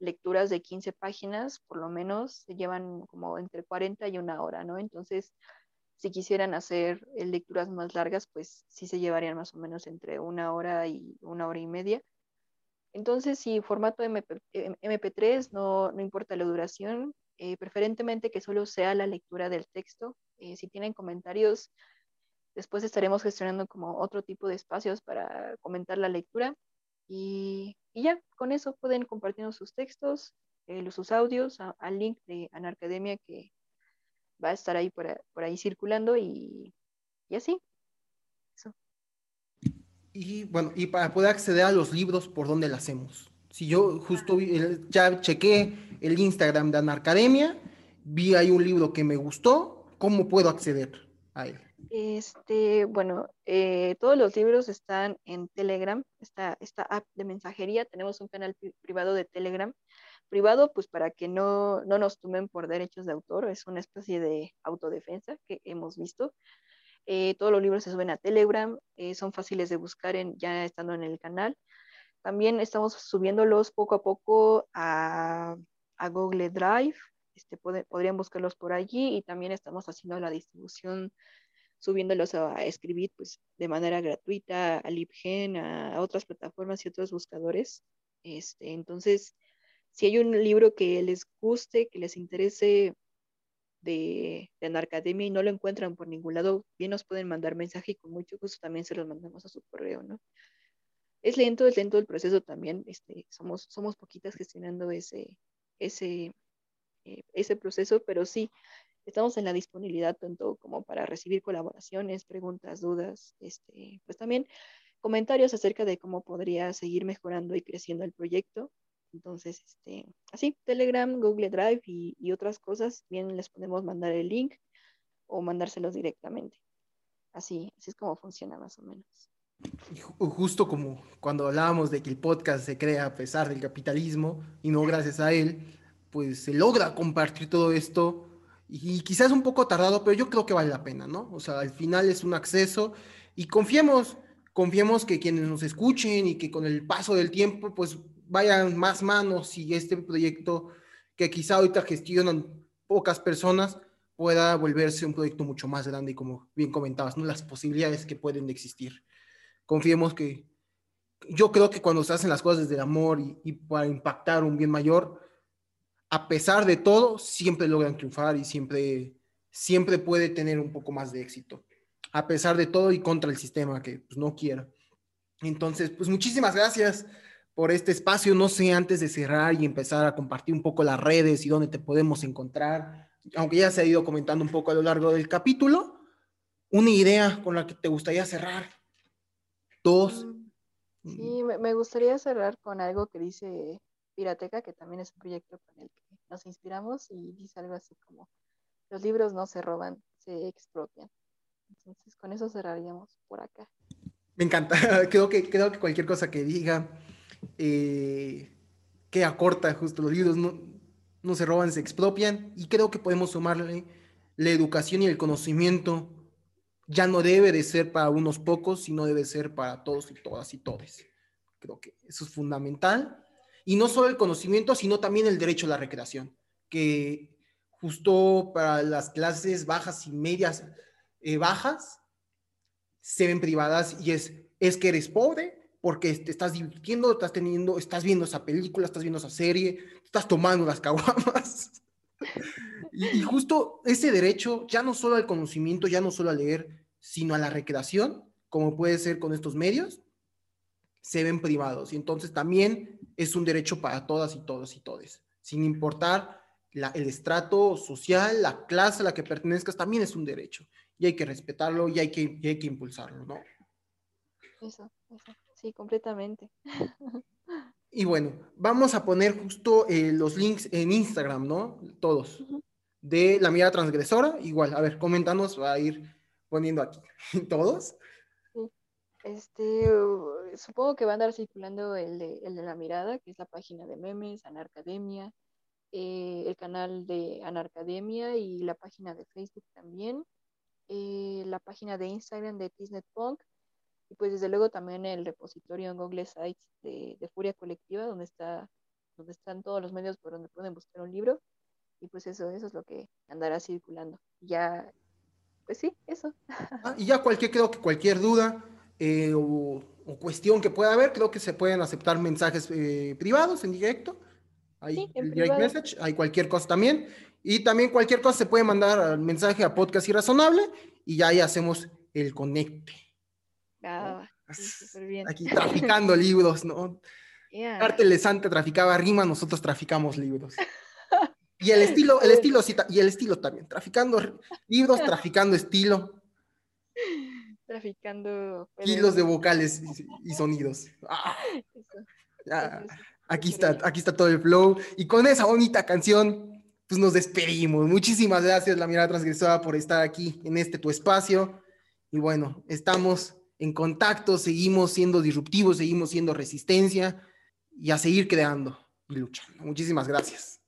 lecturas de 15 páginas, por lo menos, se llevan como entre 40 y una hora, ¿no? Entonces, si quisieran hacer eh, lecturas más largas, pues sí se llevarían más o menos entre una hora y una hora y media. Entonces, si formato MP, 3 no, no, importa la duración, eh, preferentemente que solo sea la lectura del texto. si tienen comentarios, Después estaremos gestionando como otro tipo de espacios para comentar la lectura. Y, ya, con eso pueden compartirnos sus textos, eh, sus audios al link de Anarcademia que va a estar ahí por, ahí circulando y, y así. Y bueno, y para poder acceder a los libros, ¿por dónde lo hacemos? Si yo justo ya chequé el Instagram de Anarcademia, vi ahí un libro que me gustó, ¿cómo puedo acceder a él? Este, bueno, eh, todos los libros están en Telegram, esta, esta app de mensajería. Tenemos un canal privado de Telegram. Privado, pues para que no, no nos tomen por derechos de autor, es una especie de autodefensa que hemos visto. Eh, todos los libros se suben a Telegram, eh, son fáciles de buscar en, ya estando en el canal. También estamos subiéndolos poco a poco a, a Google Drive, este, podrían buscarlos por allí y también estamos haciendo la distribución subiéndolos a, escribir pues, de manera gratuita a LibGen, a, otras plataformas y otros buscadores. Este, entonces, si hay un libro que les guste, que les interese de, de Anarcademia y no lo encuentran por ningún lado, bien nos pueden mandar mensaje y con mucho gusto también se los mandamos a su correo, ¿no? Es lento, es lento el proceso también, este, somos, poquitas gestionando ese, ese, eh, ese proceso, pero sí, Estamos en la disponibilidad tanto como para recibir colaboraciones, preguntas, dudas, este, pues también comentarios acerca de cómo podría seguir mejorando y creciendo el proyecto. Entonces, este, así, Telegram, Google Drive y, y otras cosas, bien les podemos mandar el link o mandárselos directamente. Así, así es como funciona más o menos. Justo como cuando hablábamos de que el podcast se crea a pesar del capitalismo y no gracias a él, pues se logra compartir todo esto y quizás un poco tardado, pero yo creo que vale la pena, ¿no? O sea, al final es un acceso y confiemos, confiemos que quienes nos escuchen y que con el paso del tiempo, pues vayan más manos y este proyecto que quizá ahorita gestionan pocas personas pueda volverse un proyecto mucho más grande y como bien comentabas, ¿no? Las posibilidades que pueden existir. Confiemos que yo creo que cuando se hacen las cosas desde el amor y, y para impactar un bien mayor, a pesar de todo, siempre logran triunfar y siempre, siempre puede tener un poco más de éxito, a pesar de todo y contra el sistema que pues, no quiera. Entonces, pues muchísimas gracias por este espacio. No sé, antes de cerrar y empezar a compartir un poco las redes y dónde te podemos encontrar, aunque ya se ha ido comentando un poco a lo largo del capítulo, una idea con la que te gustaría cerrar. Dos. Sí, me gustaría cerrar con algo que dice Pirateca, que también es un proyecto con el que nos inspiramos y dice algo así como, los libros no se roban, se expropian. Entonces, con eso cerraríamos por acá. Me encanta, creo que, creo que cualquier cosa que diga eh, que acorta justo los libros no, no se roban, se expropian y creo que podemos sumarle la educación y el conocimiento ya no debe de ser para unos pocos, sino debe ser para todos y todas y todos. Creo que eso es fundamental y no solo el conocimiento, sino también el derecho a la recreación, que justo para las clases bajas y medias eh, bajas se ven privadas y es, es que eres pobre porque te estás divirtiendo, estás teniendo, estás viendo esa película, estás viendo esa serie, estás tomando las caguamas. y, y justo ese derecho, ya no solo al conocimiento, ya no solo a leer, sino a la recreación, como puede ser con estos medios, se ven privados. Y entonces también es un derecho para todas y todos y todes, sin importar el estrato social, la clase a la que pertenezcas también es un derecho y hay que respetarlo y hay que, hay que impulsarlo, ¿no? Eso, eso, sí, completamente. Y bueno, vamos a poner justo eh, los links en Instagram, ¿no? Todos. De la mirada transgresora, igual, a ver, coméntanos, va a ir poniendo aquí. ¿Todos? Este, supongo que va a andar circulando el de, el de la mirada, que es la página de memes, Anarcademia, eh, el canal de Anarcademia y la página de Facebook también, eh, la página de Instagram de Punk y pues desde luego también el repositorio en Google Sites de, de, Furia Colectiva, donde está, donde están todos los medios por donde pueden buscar un libro. Y pues eso, eso es lo que andará circulando. Ya, pues sí, eso. Ah, y ya cualquier, creo que cualquier duda, eh, o, cuestión que pueda haber, creo que se pueden aceptar mensajes eh, privados en directo. Hay direct message, hay cualquier cosa también. Y también cualquier cosa se puede mandar al mensaje a Podcast Irrazonable y ya ahí hacemos el conecte. Ah, bien. Aquí traficando libros, ¿no? Yeah. Santa traficaba rima, nosotros traficamos libros. Y el estilo, el estilo, y el estilo también, traficando libros, traficando estilo. Traficando. Kilos de vocales y, sonidos. Ah, aquí está, aquí está todo el flow. Y con esa bonita canción, pues nos despedimos. Muchísimas gracias, la mirada transgresora, por estar aquí en este tu espacio. Y bueno, estamos en contacto, seguimos siendo disruptivos, seguimos siendo resistencia y a seguir creando y luchando. Muchísimas gracias.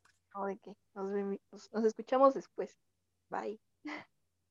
Nos escuchamos después. Bye.